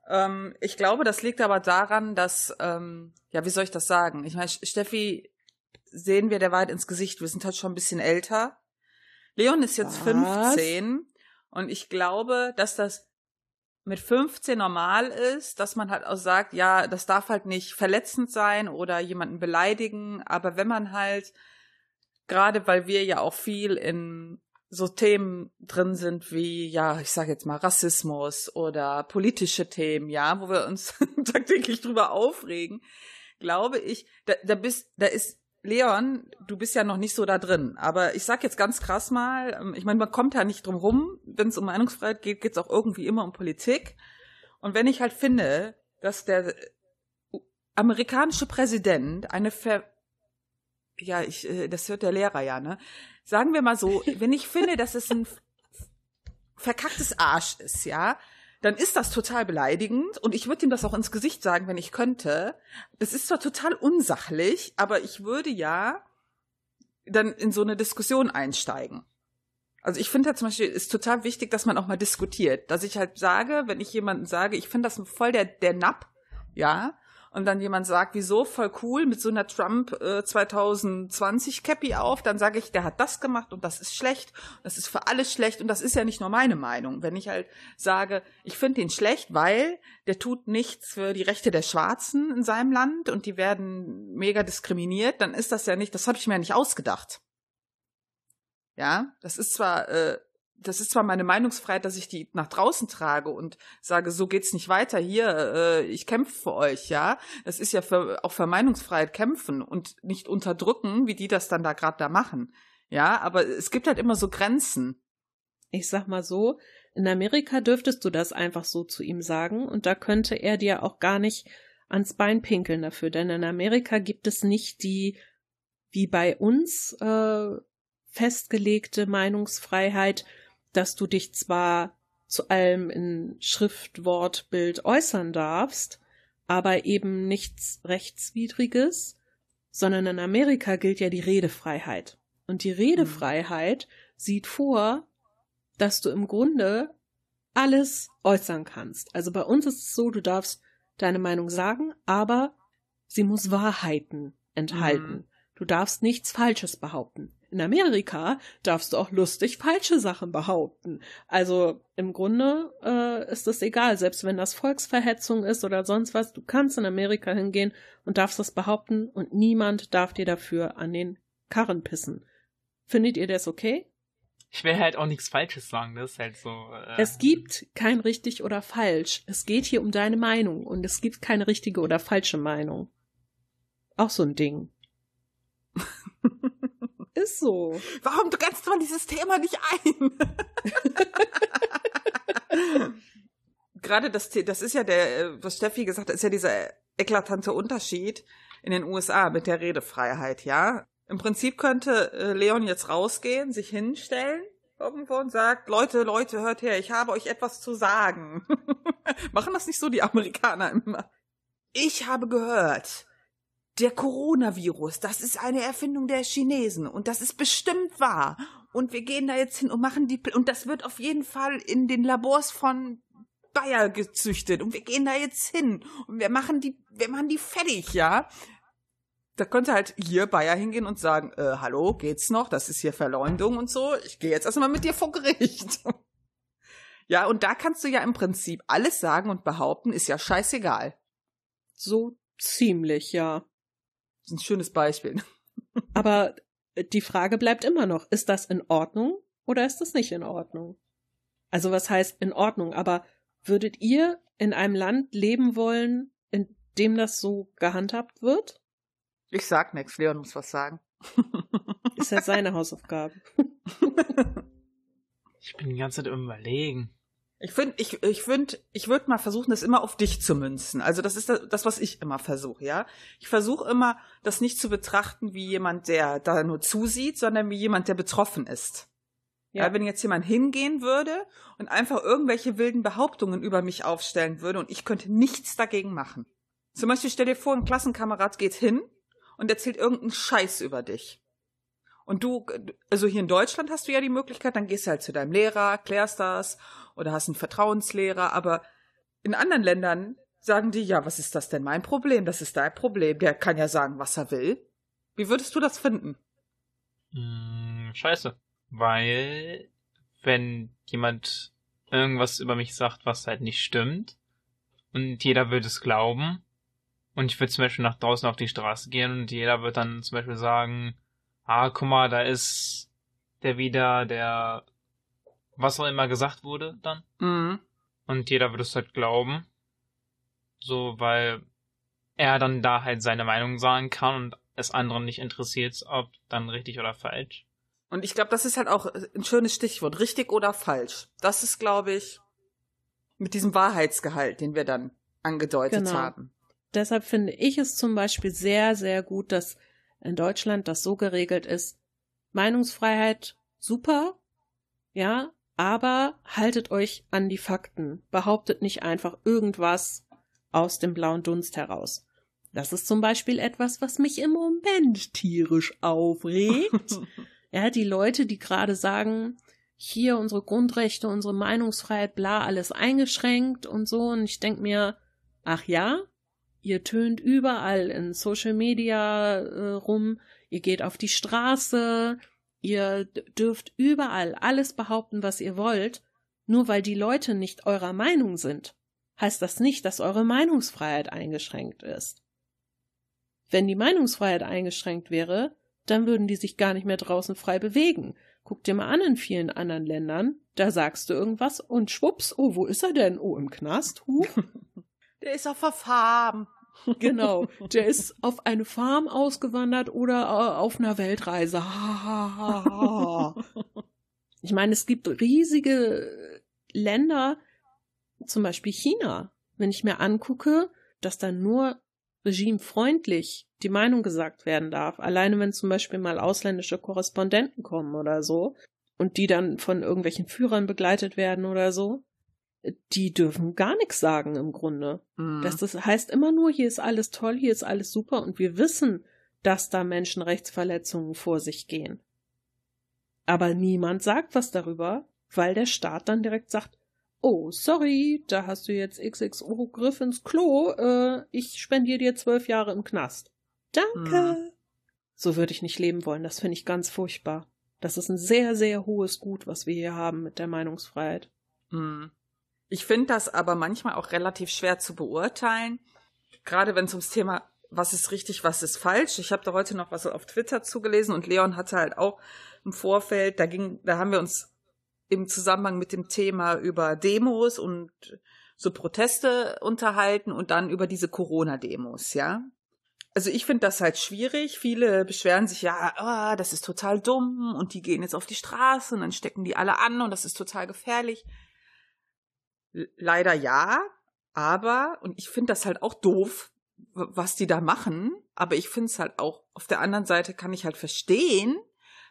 Ähm, ich glaube, das liegt aber daran, dass, ähm, ja, wie soll ich das sagen? Ich meine, Steffi sehen wir der Wahrheit ins Gesicht. Wir sind halt schon ein bisschen älter. Leon ist jetzt Was? 15 und ich glaube, dass das mit 15 normal ist, dass man halt auch sagt, ja, das darf halt nicht verletzend sein oder jemanden beleidigen, aber wenn man halt gerade weil wir ja auch viel in so Themen drin sind wie, ja, ich sage jetzt mal Rassismus oder politische Themen, ja, wo wir uns tagtäglich drüber aufregen, glaube ich, da, da bist, da ist Leon, du bist ja noch nicht so da drin, aber ich sag jetzt ganz krass mal, ähm, ich meine, man kommt ja nicht drum rum, wenn es um Meinungsfreiheit geht, geht es auch irgendwie immer um Politik. Und wenn ich halt finde, dass der amerikanische Präsident eine Ver ja, ich, äh, das hört der Lehrer ja, ne? Sagen wir mal so, wenn ich finde, dass es ein verkacktes Arsch ist, ja, dann ist das total beleidigend und ich würde ihm das auch ins Gesicht sagen, wenn ich könnte. Das ist zwar total unsachlich, aber ich würde ja dann in so eine Diskussion einsteigen. Also ich finde halt zum Beispiel, ist total wichtig, dass man auch mal diskutiert. Dass ich halt sage, wenn ich jemanden sage, ich finde das voll der, der Napp, ja, und dann jemand sagt, wieso, voll cool, mit so einer Trump äh, 2020 Cappy auf, dann sage ich, der hat das gemacht und das ist schlecht, das ist für alles schlecht und das ist ja nicht nur meine Meinung. Wenn ich halt sage, ich finde ihn schlecht, weil der tut nichts für die Rechte der Schwarzen in seinem Land und die werden mega diskriminiert, dann ist das ja nicht, das habe ich mir ja nicht ausgedacht. Ja, das ist zwar, äh, das ist zwar meine Meinungsfreiheit, dass ich die nach draußen trage und sage, so geht's nicht weiter. Hier, äh, ich kämpfe für euch, ja. Das ist ja für, auch für Meinungsfreiheit kämpfen und nicht unterdrücken, wie die das dann da gerade da machen. Ja, aber es gibt halt immer so Grenzen. Ich sag mal so, in Amerika dürftest du das einfach so zu ihm sagen und da könnte er dir auch gar nicht ans Bein pinkeln dafür, denn in Amerika gibt es nicht die, wie bei uns, äh, festgelegte Meinungsfreiheit, dass du dich zwar zu allem in Schrift, Wort, Bild äußern darfst, aber eben nichts Rechtswidriges, sondern in Amerika gilt ja die Redefreiheit. Und die Redefreiheit mhm. sieht vor, dass du im Grunde alles äußern kannst. Also bei uns ist es so, du darfst deine Meinung sagen, aber sie muss Wahrheiten enthalten. Mhm. Du darfst nichts Falsches behaupten. In Amerika darfst du auch lustig falsche Sachen behaupten. Also im Grunde äh, ist es egal, selbst wenn das Volksverhetzung ist oder sonst was, du kannst in Amerika hingehen und darfst das behaupten und niemand darf dir dafür an den Karren pissen. Findet ihr das okay? Ich will halt auch nichts Falsches sagen, das ist halt so. Äh es gibt kein richtig oder falsch. Es geht hier um deine Meinung und es gibt keine richtige oder falsche Meinung. Auch so ein Ding. Ist so. Warum du grenzt man dieses Thema nicht ein? Gerade das, das ist ja der, äh, was Steffi gesagt hat, ist ja dieser eklatante Unterschied in den USA mit der Redefreiheit, ja. Im Prinzip könnte äh, Leon jetzt rausgehen, sich hinstellen irgendwo und sagt, Leute, Leute, hört her, ich habe euch etwas zu sagen. Machen das nicht so die Amerikaner immer? Ich habe gehört, der Coronavirus, das ist eine Erfindung der Chinesen und das ist bestimmt wahr. Und wir gehen da jetzt hin und machen die, und das wird auf jeden Fall in den Labors von Bayer gezüchtet und wir gehen da jetzt hin und wir machen die, wir machen die fertig, ja. Da könnte halt hier Bayer hingehen und sagen, äh, hallo, geht's noch? Das ist hier Verleumdung und so. Ich gehe jetzt erstmal mit dir vor Gericht. ja, und da kannst du ja im Prinzip alles sagen und behaupten, ist ja scheißegal. So ziemlich, ja. Das ist ein schönes Beispiel. Aber die Frage bleibt immer noch, ist das in Ordnung oder ist das nicht in Ordnung? Also was heißt in Ordnung? Aber würdet ihr in einem Land leben wollen, in dem das so gehandhabt wird? Ich sag nichts, Leon muss was sagen. Ist ja seine Hausaufgabe. ich bin die ganze Zeit überlegen. Ich finde, ich, ich finde, ich würde mal versuchen, das immer auf dich zu münzen. Also das ist das, was ich immer versuche, ja. Ich versuche immer, das nicht zu betrachten wie jemand, der da nur zusieht, sondern wie jemand, der betroffen ist. Ja. ja. wenn jetzt jemand hingehen würde und einfach irgendwelche wilden Behauptungen über mich aufstellen würde und ich könnte nichts dagegen machen. Zum Beispiel stell dir vor, ein Klassenkamerad geht hin und erzählt irgendeinen Scheiß über dich. Und du, also hier in Deutschland hast du ja die Möglichkeit, dann gehst du halt zu deinem Lehrer, klärst das oder hast einen Vertrauenslehrer, aber in anderen Ländern sagen die, ja, was ist das denn mein Problem? Das ist dein Problem. Der kann ja sagen, was er will. Wie würdest du das finden? Hm, scheiße. Weil, wenn jemand irgendwas über mich sagt, was halt nicht stimmt, und jeder würde es glauben, und ich würde zum Beispiel nach draußen auf die Straße gehen und jeder wird dann zum Beispiel sagen, ah, guck mal, da ist der wieder, der was auch immer gesagt wurde dann. Mhm. Und jeder würde es halt glauben. So, weil er dann da halt seine Meinung sagen kann und es anderen nicht interessiert, ob dann richtig oder falsch. Und ich glaube, das ist halt auch ein schönes Stichwort. Richtig oder falsch. Das ist, glaube ich, mit diesem Wahrheitsgehalt, den wir dann angedeutet genau. haben. Deshalb finde ich es zum Beispiel sehr, sehr gut, dass in Deutschland das so geregelt ist. Meinungsfreiheit super, ja, aber haltet euch an die Fakten. Behauptet nicht einfach irgendwas aus dem blauen Dunst heraus. Das ist zum Beispiel etwas, was mich im Moment tierisch aufregt. ja, die Leute, die gerade sagen, hier unsere Grundrechte, unsere Meinungsfreiheit, bla, alles eingeschränkt und so. Und ich denk mir, ach ja, ihr tönt überall in Social Media äh, rum, ihr geht auf die Straße, Ihr dürft überall alles behaupten, was ihr wollt, nur weil die Leute nicht eurer Meinung sind, heißt das nicht, dass eure Meinungsfreiheit eingeschränkt ist. Wenn die Meinungsfreiheit eingeschränkt wäre, dann würden die sich gar nicht mehr draußen frei bewegen, Guck dir mal an in vielen anderen Ländern, da sagst du irgendwas und schwupps, oh, wo ist er denn? Oh, im Knast? Huh. Der ist auf der Farm. Genau, der ist auf eine Farm ausgewandert oder äh, auf einer Weltreise. ich meine, es gibt riesige Länder, zum Beispiel China. Wenn ich mir angucke, dass da nur regimefreundlich die Meinung gesagt werden darf, alleine wenn zum Beispiel mal ausländische Korrespondenten kommen oder so und die dann von irgendwelchen Führern begleitet werden oder so, die dürfen gar nichts sagen im Grunde. Mhm. Das, das heißt immer nur, hier ist alles toll, hier ist alles super und wir wissen, dass da Menschenrechtsverletzungen vor sich gehen. Aber niemand sagt was darüber, weil der Staat dann direkt sagt, oh, sorry, da hast du jetzt XXO Griff ins Klo, äh, ich spendiere dir zwölf Jahre im Knast. Danke. Mhm. So würde ich nicht leben wollen, das finde ich ganz furchtbar. Das ist ein sehr, sehr hohes Gut, was wir hier haben mit der Meinungsfreiheit. Mhm. Ich finde das aber manchmal auch relativ schwer zu beurteilen, gerade wenn es ums Thema was ist richtig, was ist falsch. Ich habe da heute noch was auf Twitter zugelesen und Leon hatte halt auch im Vorfeld, da ging, da haben wir uns im Zusammenhang mit dem Thema über Demos und so Proteste unterhalten und dann über diese Corona-Demos, ja. Also ich finde das halt schwierig. Viele beschweren sich ja, oh, das ist total dumm und die gehen jetzt auf die Straße und dann stecken die alle an und das ist total gefährlich. Leider ja, aber, und ich finde das halt auch doof, was die da machen, aber ich finde es halt auch, auf der anderen Seite kann ich halt verstehen,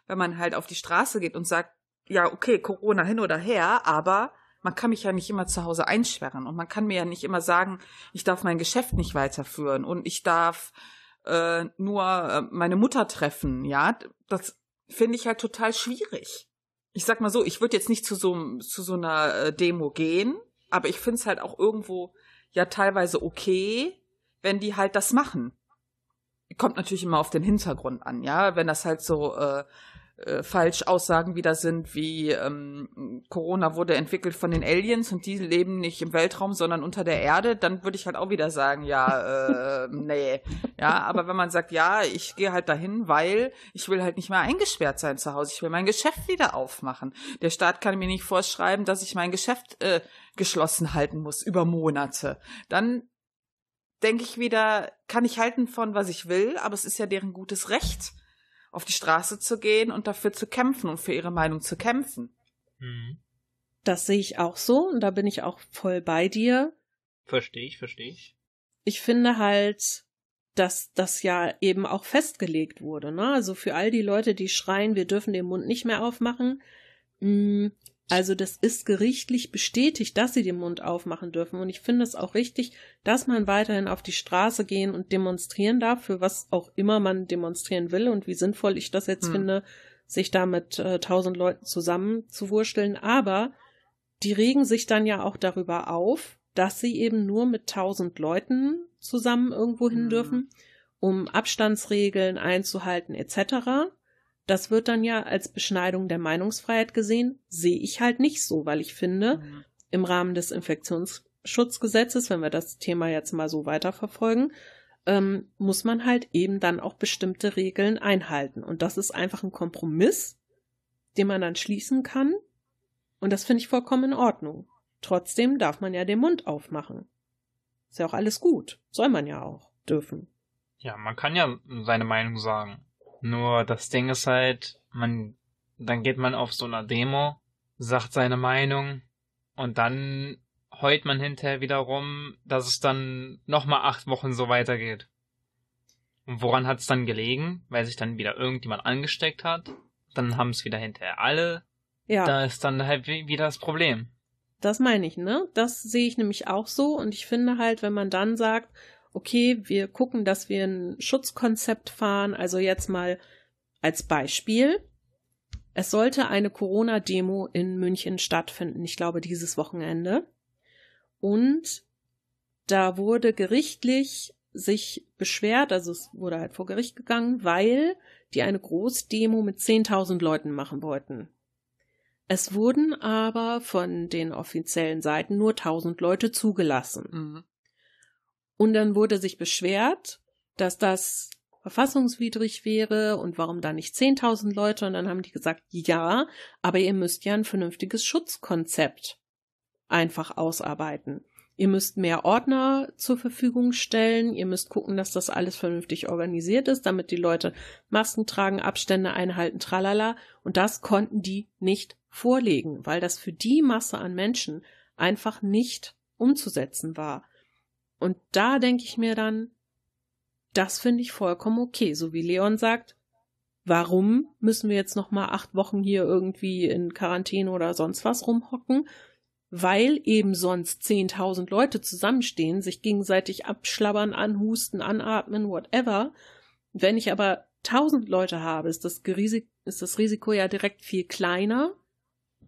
wenn man halt auf die Straße geht und sagt, ja, okay, Corona hin oder her, aber man kann mich ja nicht immer zu Hause einsperren und man kann mir ja nicht immer sagen, ich darf mein Geschäft nicht weiterführen und ich darf äh, nur äh, meine Mutter treffen, ja, das finde ich halt total schwierig. Ich sag mal so, ich würde jetzt nicht zu so, zu so einer äh, Demo gehen, aber ich finde es halt auch irgendwo ja teilweise okay, wenn die halt das machen. Kommt natürlich immer auf den Hintergrund an, ja. Wenn das halt so äh, äh, falsch Aussagen wieder sind, wie ähm, Corona wurde entwickelt von den Aliens und die leben nicht im Weltraum, sondern unter der Erde, dann würde ich halt auch wieder sagen, ja, äh, nee. Ja, aber wenn man sagt, ja, ich gehe halt dahin, weil ich will halt nicht mehr eingesperrt sein zu Hause, ich will mein Geschäft wieder aufmachen. Der Staat kann mir nicht vorschreiben, dass ich mein Geschäft äh, geschlossen halten muss über Monate. Dann denke ich wieder, kann ich halten von was ich will, aber es ist ja deren gutes Recht, auf die Straße zu gehen und dafür zu kämpfen und für ihre Meinung zu kämpfen. Mhm. Das sehe ich auch so und da bin ich auch voll bei dir. Verstehe ich, verstehe ich. Ich finde halt, dass das ja eben auch festgelegt wurde, ne? Also für all die Leute, die schreien, wir dürfen den Mund nicht mehr aufmachen, mh, mm, also das ist gerichtlich bestätigt, dass sie den Mund aufmachen dürfen. Und ich finde es auch richtig, dass man weiterhin auf die Straße gehen und demonstrieren darf, für was auch immer man demonstrieren will und wie sinnvoll ich das jetzt hm. finde, sich da mit äh, tausend äh, Leuten zusammenzuwursteln. Aber die regen sich dann ja auch darüber auf, dass sie eben nur mit tausend Leuten zusammen irgendwo hin hm. dürfen, um Abstandsregeln einzuhalten etc. Das wird dann ja als Beschneidung der Meinungsfreiheit gesehen, sehe ich halt nicht so, weil ich finde, mhm. im Rahmen des Infektionsschutzgesetzes, wenn wir das Thema jetzt mal so weiterverfolgen, ähm, muss man halt eben dann auch bestimmte Regeln einhalten. Und das ist einfach ein Kompromiss, den man dann schließen kann. Und das finde ich vollkommen in Ordnung. Trotzdem darf man ja den Mund aufmachen. Ist ja auch alles gut. Soll man ja auch dürfen. Ja, man kann ja seine Meinung sagen. Nur das Ding ist halt, man, dann geht man auf so einer Demo, sagt seine Meinung und dann heult man hinterher wiederum, dass es dann nochmal acht Wochen so weitergeht. Und woran hat es dann gelegen? Weil sich dann wieder irgendjemand angesteckt hat. Dann haben es wieder hinterher alle. Ja. Da ist dann halt wieder das Problem. Das meine ich, ne? Das sehe ich nämlich auch so. Und ich finde halt, wenn man dann sagt, okay, wir gucken, dass wir ein Schutzkonzept fahren. Also jetzt mal als Beispiel. Es sollte eine Corona-Demo in München stattfinden, ich glaube dieses Wochenende. Und da wurde gerichtlich sich beschwert, also es wurde halt vor Gericht gegangen, weil die eine Großdemo mit 10.000 Leuten machen wollten. Es wurden aber von den offiziellen Seiten nur 1000 Leute zugelassen. Mhm. Und dann wurde sich beschwert, dass das verfassungswidrig wäre und warum da nicht 10.000 Leute. Und dann haben die gesagt, ja, aber ihr müsst ja ein vernünftiges Schutzkonzept einfach ausarbeiten. Ihr müsst mehr Ordner zur Verfügung stellen. Ihr müsst gucken, dass das alles vernünftig organisiert ist, damit die Leute Masken tragen, Abstände einhalten, tralala. Und das konnten die nicht vorlegen, weil das für die Masse an Menschen einfach nicht umzusetzen war. Und da denke ich mir dann, das finde ich vollkommen okay. So wie Leon sagt, warum müssen wir jetzt noch mal acht Wochen hier irgendwie in Quarantäne oder sonst was rumhocken? Weil eben sonst zehntausend Leute zusammenstehen, sich gegenseitig abschlabbern, anhusten, anatmen, whatever. Wenn ich aber tausend Leute habe, ist das, Risik ist das Risiko ja direkt viel kleiner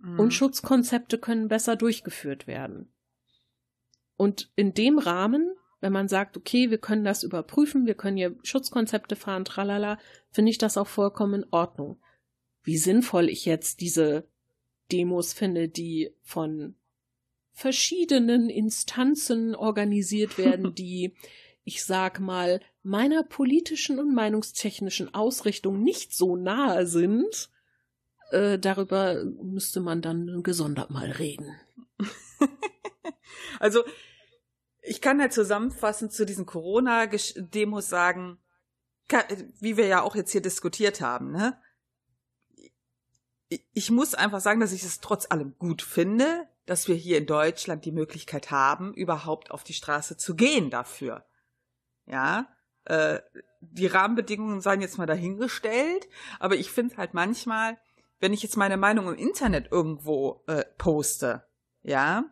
mhm. und Schutzkonzepte können besser durchgeführt werden. Und in dem Rahmen wenn man sagt, okay, wir können das überprüfen, wir können hier Schutzkonzepte fahren, tralala, finde ich das auch vollkommen in Ordnung. Wie sinnvoll ich jetzt diese Demos finde, die von verschiedenen Instanzen organisiert werden, die, ich sag mal, meiner politischen und meinungstechnischen Ausrichtung nicht so nahe sind, äh, darüber müsste man dann gesondert mal reden. also ich kann ja zusammenfassend zu diesen Corona-Demos sagen, wie wir ja auch jetzt hier diskutiert haben, ne? Ich muss einfach sagen, dass ich es trotz allem gut finde, dass wir hier in Deutschland die Möglichkeit haben, überhaupt auf die Straße zu gehen dafür. Ja, äh, die Rahmenbedingungen seien jetzt mal dahingestellt, aber ich finde halt manchmal, wenn ich jetzt meine Meinung im Internet irgendwo äh, poste, ja,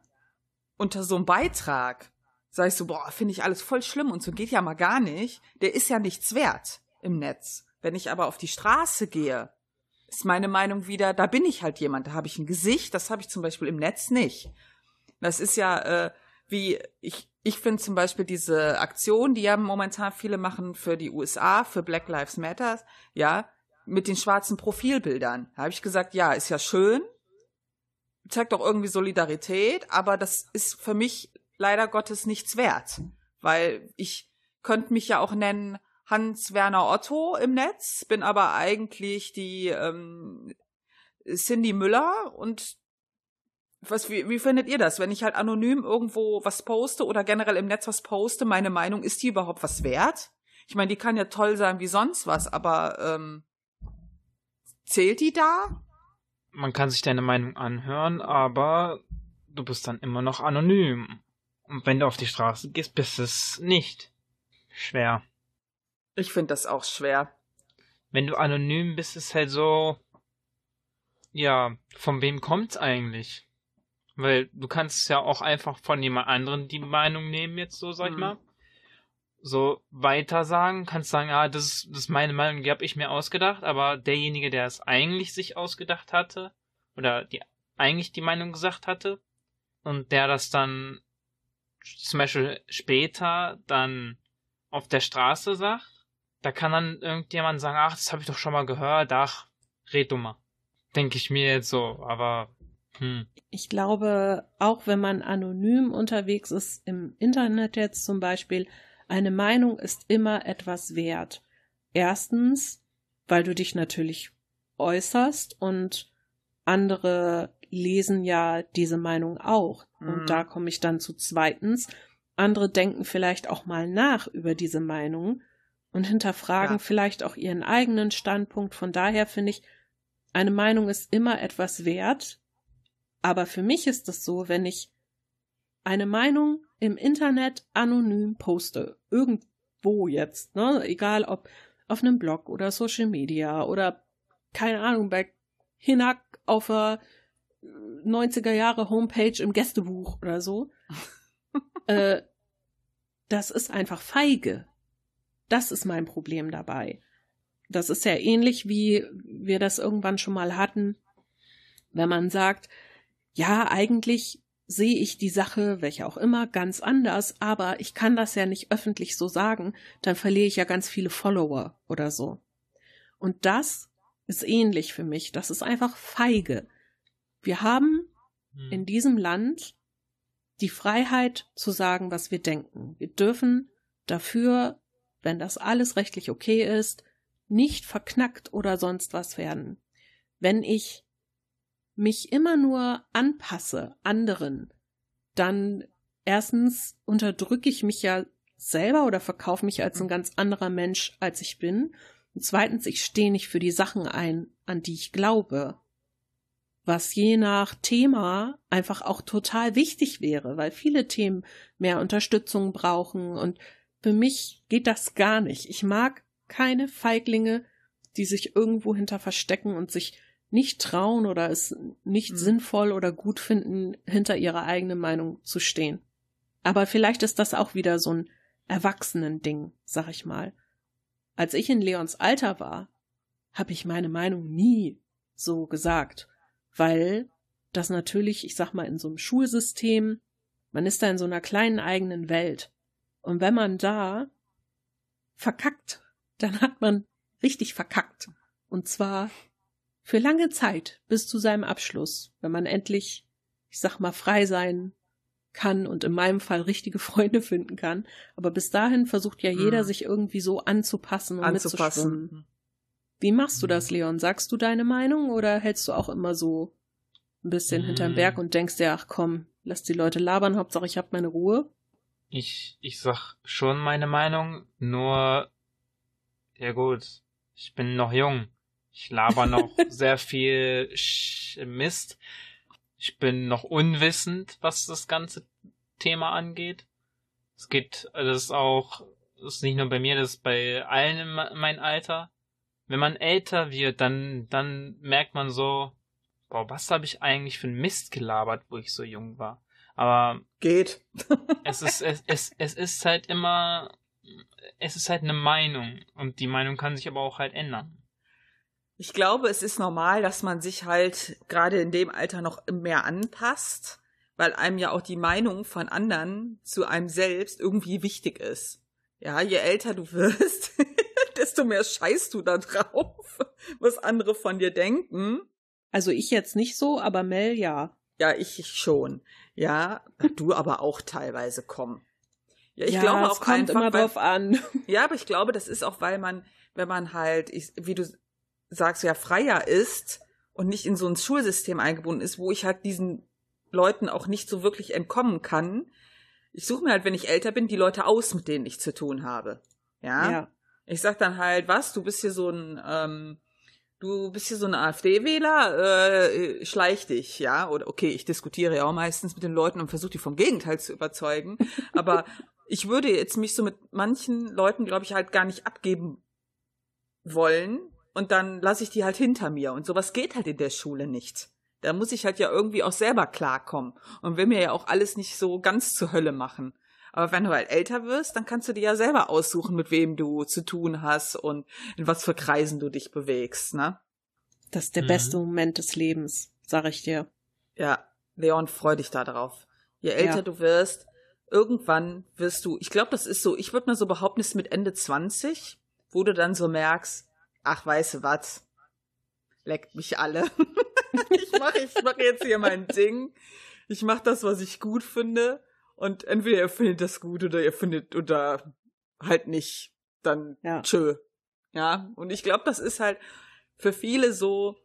unter so einem Beitrag, sag ich so, boah, finde ich alles voll schlimm und so geht ja mal gar nicht. Der ist ja nichts wert im Netz. Wenn ich aber auf die Straße gehe, ist meine Meinung wieder, da bin ich halt jemand, da habe ich ein Gesicht, das habe ich zum Beispiel im Netz nicht. Das ist ja äh, wie ich ich finde zum Beispiel diese Aktion, die ja momentan viele machen für die USA, für Black Lives Matter, ja, mit den schwarzen Profilbildern. Da habe ich gesagt, ja, ist ja schön, zeigt doch irgendwie Solidarität, aber das ist für mich leider Gottes nichts wert, weil ich könnte mich ja auch nennen Hans-Werner Otto im Netz, bin aber eigentlich die ähm, Cindy Müller und was, wie, wie findet ihr das, wenn ich halt anonym irgendwo was poste oder generell im Netz was poste, meine Meinung, ist die überhaupt was wert? Ich meine, die kann ja toll sein wie sonst was, aber ähm, zählt die da? Man kann sich deine Meinung anhören, aber du bist dann immer noch anonym. Und wenn du auf die Straße gehst, bist es nicht schwer. Ich finde das auch schwer. Wenn du anonym bist, ist halt so, ja, von wem kommt's eigentlich? Weil du kannst ja auch einfach von jemand anderen die Meinung nehmen, jetzt so, sag ich mhm. mal. So weiter sagen, kannst sagen, ah, das ist, das ist meine Meinung, die habe ich mir ausgedacht, aber derjenige, der es eigentlich sich ausgedacht hatte, oder die eigentlich die Meinung gesagt hatte, und der das dann zum Beispiel später dann auf der Straße sagt, da kann dann irgendjemand sagen, ach, das habe ich doch schon mal gehört, ach, red du mal. Denke ich mir jetzt so, aber hm. Ich glaube, auch wenn man anonym unterwegs ist, im Internet jetzt zum Beispiel, eine Meinung ist immer etwas wert. Erstens, weil du dich natürlich äußerst und andere lesen ja diese Meinung auch. Mhm. Und da komme ich dann zu zweitens. Andere denken vielleicht auch mal nach über diese Meinung und hinterfragen ja. vielleicht auch ihren eigenen Standpunkt. Von daher finde ich, eine Meinung ist immer etwas wert. Aber für mich ist es so, wenn ich eine Meinung im Internet anonym poste, irgendwo jetzt, ne, egal ob auf einem Blog oder Social Media oder keine Ahnung, bei Hinak auf der 90er Jahre Homepage im Gästebuch oder so. äh, das ist einfach feige. Das ist mein Problem dabei. Das ist ja ähnlich wie wir das irgendwann schon mal hatten, wenn man sagt, ja, eigentlich sehe ich die Sache, welche auch immer, ganz anders, aber ich kann das ja nicht öffentlich so sagen, dann verliere ich ja ganz viele Follower oder so. Und das ist ähnlich für mich. Das ist einfach feige. Wir haben hm. in diesem Land die Freiheit zu sagen, was wir denken. Wir dürfen dafür wenn das alles rechtlich okay ist, nicht verknackt oder sonst was werden. Wenn ich mich immer nur anpasse anderen, dann erstens unterdrücke ich mich ja selber oder verkaufe mich als ein ganz anderer Mensch, als ich bin. Und zweitens, ich stehe nicht für die Sachen ein, an die ich glaube. Was je nach Thema einfach auch total wichtig wäre, weil viele Themen mehr Unterstützung brauchen und für mich geht das gar nicht. Ich mag keine Feiglinge, die sich irgendwo hinter verstecken und sich nicht trauen oder es nicht mhm. sinnvoll oder gut finden, hinter ihrer eigenen Meinung zu stehen. Aber vielleicht ist das auch wieder so ein Erwachsenending, sag ich mal. Als ich in Leons Alter war, habe ich meine Meinung nie so gesagt, weil das natürlich, ich sag mal, in so einem Schulsystem, man ist da in so einer kleinen eigenen Welt. Und wenn man da verkackt, dann hat man richtig verkackt. Und zwar für lange Zeit bis zu seinem Abschluss, wenn man endlich, ich sag mal, frei sein kann und in meinem Fall richtige Freunde finden kann. Aber bis dahin versucht ja jeder, hm. sich irgendwie so anzupassen und anzupassen. mitzuschwimmen. Wie machst du das, hm. Leon? Sagst du deine Meinung oder hältst du auch immer so ein bisschen hm. hinterm Berg und denkst dir, ach komm, lass die Leute labern, Hauptsache ich hab meine Ruhe? Ich, ich sag schon meine Meinung, nur, ja gut, ich bin noch jung. Ich laber noch sehr viel Mist. Ich bin noch unwissend, was das ganze Thema angeht. Es geht, das ist auch, das ist nicht nur bei mir, das ist bei allen in meinem Alter. Wenn man älter wird, dann, dann merkt man so, boah, was habe ich eigentlich für ein Mist gelabert, wo ich so jung war. Aber geht. es ist es, es, es ist halt immer es ist halt eine Meinung und die Meinung kann sich aber auch halt ändern. Ich glaube, es ist normal, dass man sich halt gerade in dem Alter noch mehr anpasst, weil einem ja auch die Meinung von anderen zu einem selbst irgendwie wichtig ist. Ja, je älter du wirst, desto mehr scheißt du da drauf, was andere von dir denken. Also ich jetzt nicht so, aber Mel ja. Ja, ich schon. Ja, du aber auch teilweise komm. Ja, ich ja, glaube auch kommt einfach, immer weil, drauf an. Ja, aber ich glaube, das ist auch, weil man, wenn man halt, ich, wie du sagst, ja freier ist und nicht in so ein Schulsystem eingebunden ist, wo ich halt diesen Leuten auch nicht so wirklich entkommen kann. Ich suche mir halt, wenn ich älter bin, die Leute aus, mit denen ich zu tun habe. Ja. ja. Ich sag dann halt, was, du bist hier so ein ähm, du bist hier so ein AfD-Wähler, äh, schleich dich, ja? Oder okay, ich diskutiere ja auch meistens mit den Leuten und versuche die vom Gegenteil zu überzeugen. Aber ich würde jetzt mich so mit manchen Leuten, glaube ich, halt gar nicht abgeben wollen. Und dann lasse ich die halt hinter mir. Und sowas geht halt in der Schule nicht. Da muss ich halt ja irgendwie auch selber klarkommen. Und will mir ja auch alles nicht so ganz zur Hölle machen. Aber wenn du halt älter wirst, dann kannst du dir ja selber aussuchen, mit wem du zu tun hast und in was für Kreisen du dich bewegst, ne? Das ist der mhm. beste Moment des Lebens, sag ich dir. Ja, Leon, freu dich da drauf. Je älter ja. du wirst, irgendwann wirst du, ich glaube, das ist so, ich würde mal so behaupten, ist mit Ende 20, wo du dann so merkst, ach, weißt du was, leckt mich alle. ich mache ich mach jetzt hier mein Ding. Ich mache das, was ich gut finde. Und entweder ihr findet das gut oder ihr findet oder halt nicht. Dann ja. tschö. Ja. Und ich glaube, das ist halt für viele so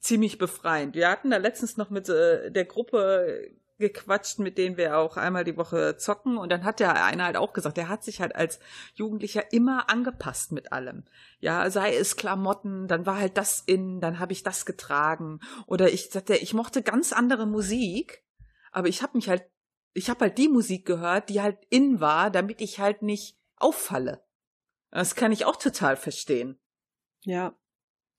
ziemlich befreiend. Wir hatten da letztens noch mit äh, der Gruppe gequatscht, mit denen wir auch einmal die Woche zocken. Und dann hat der eine halt auch gesagt, der hat sich halt als Jugendlicher immer angepasst mit allem. Ja, sei es Klamotten, dann war halt das in, dann habe ich das getragen. Oder ich sagte, ich mochte ganz andere Musik, aber ich habe mich halt ich habe halt die Musik gehört, die halt in war, damit ich halt nicht auffalle. Das kann ich auch total verstehen. Ja.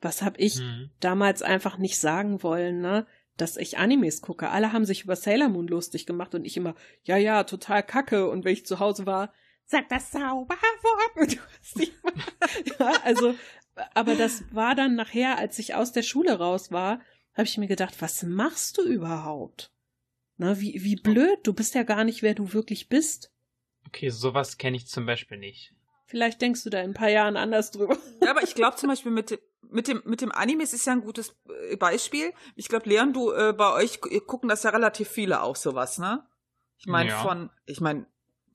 Was hab ich mhm. damals einfach nicht sagen wollen, ne? Dass ich Animes gucke. Alle haben sich über Sailor Moon lustig gemacht und ich immer, ja, ja, total kacke. Und wenn ich zu Hause war, sag das Zauberwort. ja, also, aber das war dann nachher, als ich aus der Schule raus war, habe ich mir gedacht, was machst du überhaupt? Na, wie, wie blöd, du bist ja gar nicht, wer du wirklich bist. Okay, sowas kenne ich zum Beispiel nicht. Vielleicht denkst du da in ein paar Jahren anders drüber. Ja, aber ich glaube zum Beispiel mit, mit, dem, mit dem Anime ist ja ein gutes äh, Beispiel. Ich glaube, Leon, du, äh, bei euch gucken das ja relativ viele auch sowas, ne? Ich meine, ja. von, ich meine,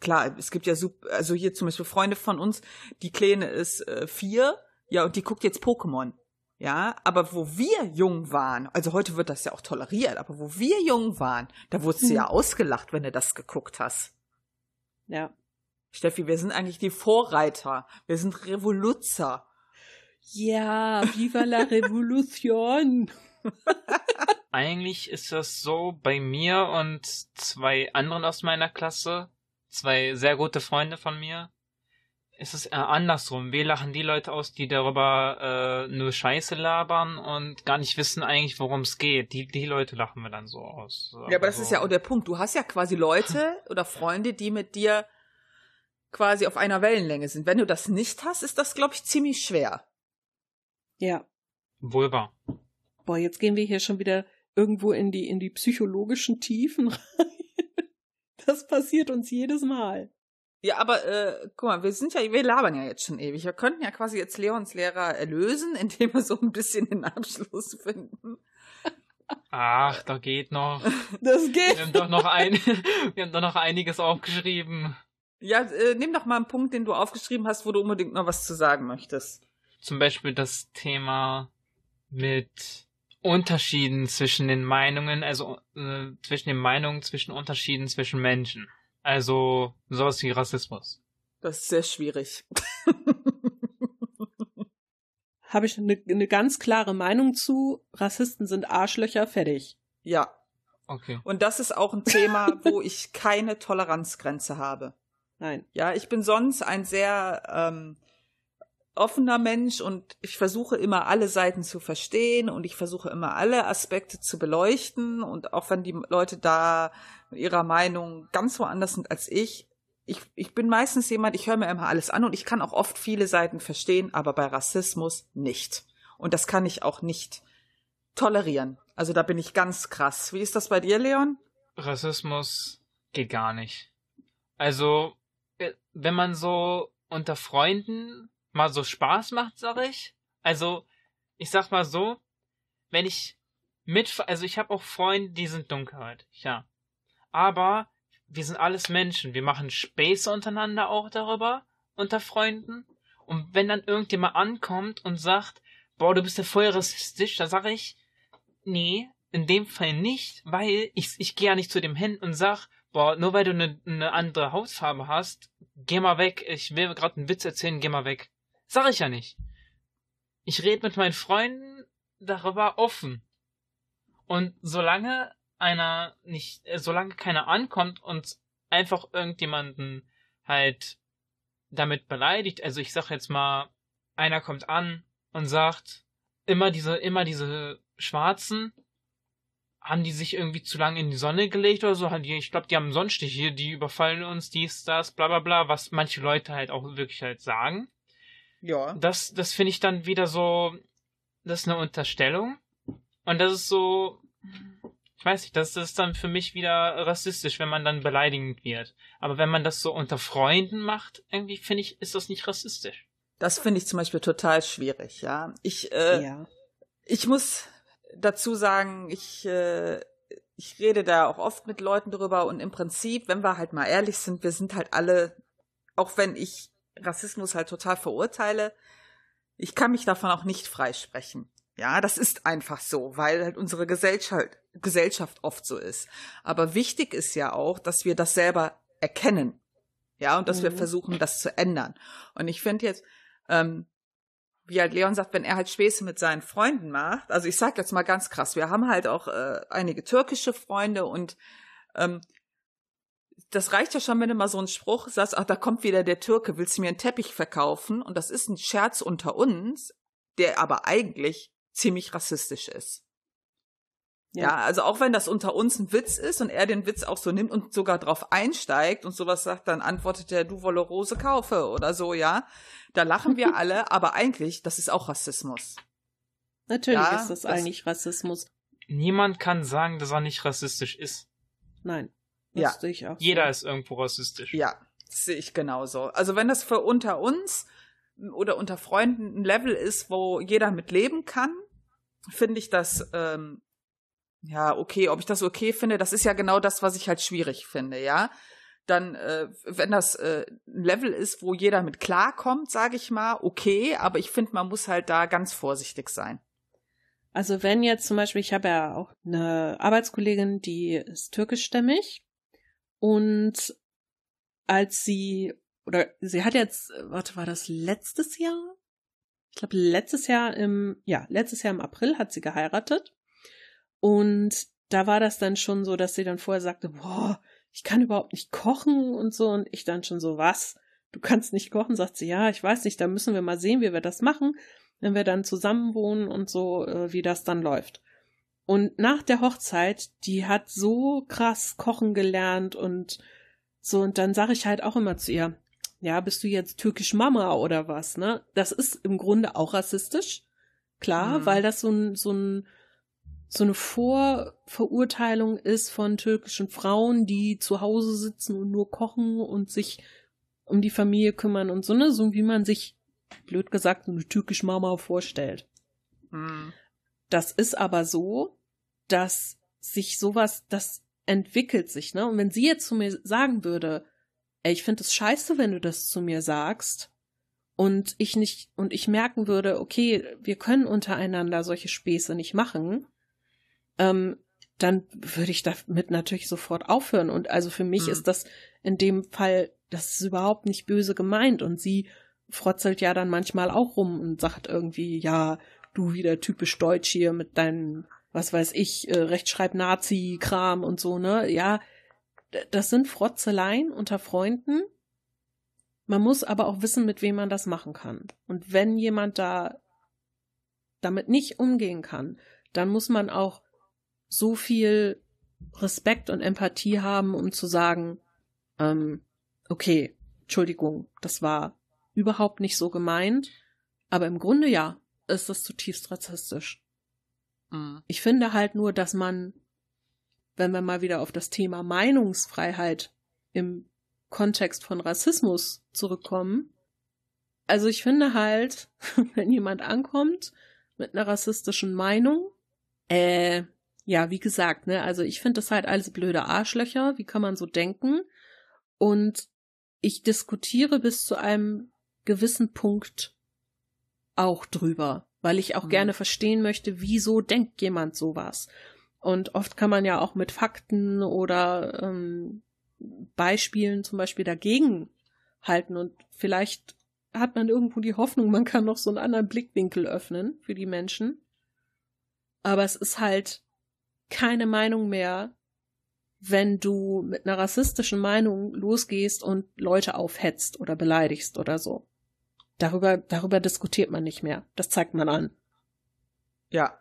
klar, es gibt ja, super, also hier zum Beispiel Freunde von uns, die Kleine ist äh, vier, ja, und die guckt jetzt Pokémon. Ja, aber wo wir jung waren, also heute wird das ja auch toleriert, aber wo wir jung waren, da wurdest du Hm. ja ausgelacht, wenn du das geguckt hast. Ja. Steffi, wir sind eigentlich die Vorreiter. Wir sind Revoluzer. Ja, viva la Revolution. Eigentlich ist das so bei mir und zwei anderen aus meiner Klasse, zwei sehr gute Freunde von mir, ist es eher andersrum. Wir lachen die Leute aus, die darüber äh, nur Scheiße labern und gar nicht wissen eigentlich, worum es geht. Die, die Leute lachen wir dann so aus. Ja, aber das so. ist ja auch der Punkt. Du hast ja quasi Leute oder Freunde, die mit dir quasi auf einer Wellenlänge sind. Wenn du das nicht hast, ist das, glaube ich, ziemlich schwer. Ja. Wohl wahr. Boah, jetzt gehen wir hier schon wieder irgendwo in die, in die psychologischen Tiefen rein. Das passiert uns jedes Mal. Ja, aber äh, guck mal, wir sind ja, wir labern ja jetzt schon ewig. Wir könnten ja quasi jetzt Leons Lehrer erlösen, indem wir so ein bisschen den Abschluss finden. Ach, da geht noch. Das Wir geht. haben doch noch ein, wir haben doch noch einiges aufgeschrieben. Ja, äh, nimm doch mal einen Punkt, den du aufgeschrieben hast, wo du unbedingt noch was zu sagen möchtest. Zum Beispiel das Thema mit Unterschieden zwischen den Meinungen, also äh, zwischen den Meinungen, zwischen Unterschieden zwischen Menschen. Also sowas wie Rassismus. Das ist sehr schwierig. Habe ich eine, eine ganz klare Meinung zu. Rassisten sind Arschlöcher, fertig. ja. Okay. Und das ist auch ein Thema, wo ich keine Toleranzgrenze habe. Nein. Ja, ich bin sonst ein sehr ähm, offener Mensch und ich versuche immer alle Seiten zu verstehen und ich versuche immer alle Aspekte zu beleuchten und auch wenn die Leute da mit ihrer Meinung ganz woanders sind als ich, ich, ich bin meistens jemand, ich höre mir immer alles an und ich kann auch oft viele Seiten verstehen, aber bei Rassismus nicht. Und das kann ich auch nicht tolerieren. Also da bin ich ganz krass. Wie ist das bei dir, Leon? Rassismus geht gar nicht. Also, äh, wenn man so unter Freunden mal so Spaß macht, sag ich. Also, ich sag mal so, wenn ich mit, also ich habe auch Freunde, die sind dunkelhäutig, ja. Aber wir sind alles Menschen. Wir machen Späße untereinander auch darüber, unter Freunden. Und wenn dann irgendjemand ankommt und sagt, boah, du bist ja voll rassistisch, da sag ich, nee, in dem Fall nicht, weil ich, ich gehe ja nicht zu dem hin und sag, boah, nur weil du eine ne andere Hautfarbe hast, geh mal weg, ich will gerade einen Witz erzählen, geh mal weg. Sag ich ja nicht. Ich rede mit meinen Freunden darüber offen. Und solange einer nicht, äh, solange keiner ankommt und einfach irgendjemanden halt damit beleidigt, also ich sag jetzt mal, einer kommt an und sagt, immer diese, immer diese Schwarzen, haben die sich irgendwie zu lange in die Sonne gelegt oder so? Ich glaube, die haben einen Sonnenstich hier, die überfallen uns, dies, das, bla bla bla, was manche Leute halt auch wirklich halt sagen. Ja. Das, das finde ich dann wieder so, das ist eine Unterstellung. Und das ist so, ich weiß nicht, das ist dann für mich wieder rassistisch, wenn man dann beleidigend wird. Aber wenn man das so unter Freunden macht, irgendwie finde ich, ist das nicht rassistisch. Das finde ich zum Beispiel total schwierig, ja. Ich, äh, ja. ich muss dazu sagen, ich, äh, ich rede da auch oft mit Leuten drüber und im Prinzip, wenn wir halt mal ehrlich sind, wir sind halt alle, auch wenn ich Rassismus halt total verurteile, ich kann mich davon auch nicht freisprechen. Ja, das ist einfach so, weil halt unsere Gesellschaft, Gesellschaft oft so ist. Aber wichtig ist ja auch, dass wir das selber erkennen. Ja, und dass wir Mhm. versuchen, das zu ändern. Und ich finde jetzt, ähm, wie halt Leon sagt, wenn er halt Späße mit seinen Freunden macht, also ich sag jetzt mal ganz krass, wir haben halt auch äh, einige türkische Freunde und ähm, das reicht ja schon, wenn du mal so einen Spruch sagst, ach, da kommt wieder der Türke, willst du mir einen Teppich verkaufen? Und das ist ein Scherz unter uns, der aber eigentlich ziemlich rassistisch ist. Ja. Ja. also auch wenn das unter uns ein Witz ist und er den Witz auch so nimmt und sogar drauf einsteigt und sowas sagt, dann antwortet er, du wolle Rose kaufe oder so, ja. Da lachen wir alle, aber eigentlich, das ist auch Rassismus. Natürlich Ja, ist das, das- eigentlich Rassismus. Niemand kann sagen, dass er nicht rassistisch ist. Nein. Das Ja. sehe ich auch. Jeder so. ist irgendwo rassistisch. Ja, das sehe ich genauso. Also wenn das für unter uns oder unter Freunden ein Level ist, wo jeder mit leben kann, finde ich das ähm, ja okay. Ob ich das okay finde, das ist ja genau das, was ich halt schwierig finde, ja. dann, äh, wenn das äh, ein Level ist, wo jeder mit klarkommt, sage ich mal, okay, aber ich finde, man muss halt da ganz vorsichtig sein. Also wenn jetzt zum Beispiel, ich habe ja auch eine Arbeitskollegin, die ist türkischstämmig und als sie, oder sie hat jetzt, warte, war das letztes Jahr? Ich glaube, letztes Jahr im, ja, letztes Jahr im April hat sie geheiratet und da war das dann schon so, dass sie dann vorher sagte, boah, ich kann überhaupt nicht kochen und so. Und ich dann schon so, was? Du kannst nicht kochen? Sagt sie, ja, ich weiß nicht, da müssen wir mal sehen, wie wir das machen, wenn wir dann zusammen wohnen und so, äh, wie das dann läuft. Und nach der Hochzeit, die hat so krass kochen gelernt und so, und dann sage ich halt auch immer zu ihr, ja, bist du jetzt türkisch Mama oder was, ne? Das ist im Grunde auch rassistisch, klar, mhm. weil das so ein, so ein so eine Vorverurteilung ist von türkischen Frauen, die zu Hause sitzen und nur kochen und sich um die Familie kümmern und so, ne, so wie man sich, blöd gesagt, eine türkische Mama vorstellt. Mhm. Das ist aber so, dass sich sowas, das entwickelt sich, ne? Und wenn sie jetzt zu mir sagen würde, ey, ich finde es scheiße, wenn du das zu mir sagst, und ich nicht, und ich merken würde, okay, wir können untereinander solche Späße nicht machen, ähm, dann würde ich damit natürlich sofort aufhören. Und also für mich mhm. ist das in dem Fall, das ist überhaupt nicht böse gemeint. Und sie frotzelt ja dann manchmal auch rum und sagt irgendwie, ja, du wieder typisch deutsch hier mit deinen, was weiß ich, äh, Rechtschreib-Nazi-Kram und so, ne? Ja, das sind Frotzeleien unter Freunden. Man muss aber auch wissen, mit wem man das machen kann. Und wenn jemand da damit nicht umgehen kann, dann muss man auch so viel Respekt und Empathie haben, um zu sagen, ähm, okay, Entschuldigung, das war überhaupt nicht so gemeint, aber im Grunde ja, ist das zutiefst rassistisch. Mhm. Ich finde halt nur, dass man, wenn wir mal wieder auf das Thema Meinungsfreiheit im Kontext von Rassismus zurückkommen, also ich finde halt, wenn jemand ankommt mit einer rassistischen Meinung, äh, ja, wie gesagt, ne, also ich finde das halt alles blöde Arschlöcher, wie kann man so denken? Und ich diskutiere bis zu einem gewissen Punkt auch drüber, weil ich auch mhm. gerne verstehen möchte, wieso denkt jemand sowas. Und oft kann man ja auch mit Fakten oder ähm, Beispielen zum Beispiel dagegen halten und vielleicht hat man irgendwo die Hoffnung, man kann noch so einen anderen Blickwinkel öffnen für die Menschen. Aber es ist halt keine Meinung mehr, wenn du mit einer rassistischen Meinung losgehst und Leute aufhetzt oder beleidigst oder so. Darüber, darüber diskutiert man nicht mehr. Das zeigt man an. Ja.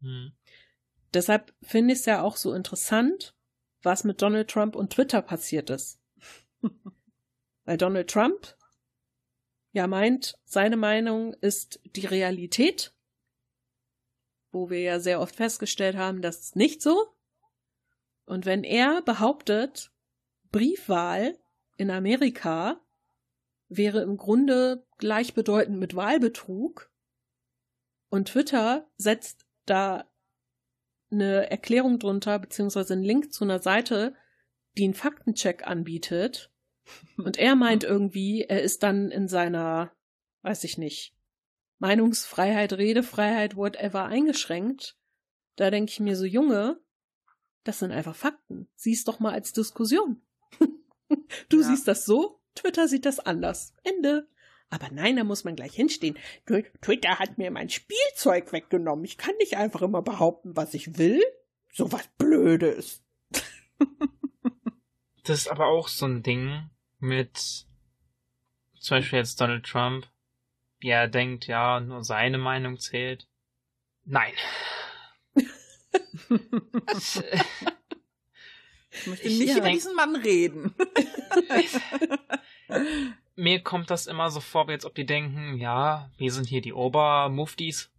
Hm. Deshalb finde ich es ja auch so interessant, was mit Donald Trump und Twitter passiert ist. Weil Donald Trump ja meint, seine Meinung ist die Realität wo wir ja sehr oft festgestellt haben, das ist nicht so. Und wenn er behauptet, Briefwahl in Amerika wäre im Grunde gleichbedeutend mit Wahlbetrug und Twitter setzt da eine Erklärung drunter, beziehungsweise einen Link zu einer Seite, die einen Faktencheck anbietet. Und er meint irgendwie, er ist dann in seiner, weiß ich nicht, Meinungsfreiheit, Redefreiheit, whatever eingeschränkt. Da denke ich mir so, Junge, das sind einfach Fakten. Sieh's doch mal als Diskussion. du ja. siehst das so, Twitter sieht das anders. Ende. Aber nein, da muss man gleich hinstehen. Twitter hat mir mein Spielzeug weggenommen. Ich kann nicht einfach immer behaupten, was ich will. So was Blödes. das ist aber auch so ein Ding mit zum Beispiel jetzt Donald Trump wie er denkt, ja, nur seine Meinung zählt. Nein. ich möchte nicht ja. über diesen Mann reden. Mir kommt das immer so vor, als ob die denken, ja, wir sind hier die Obermuftis.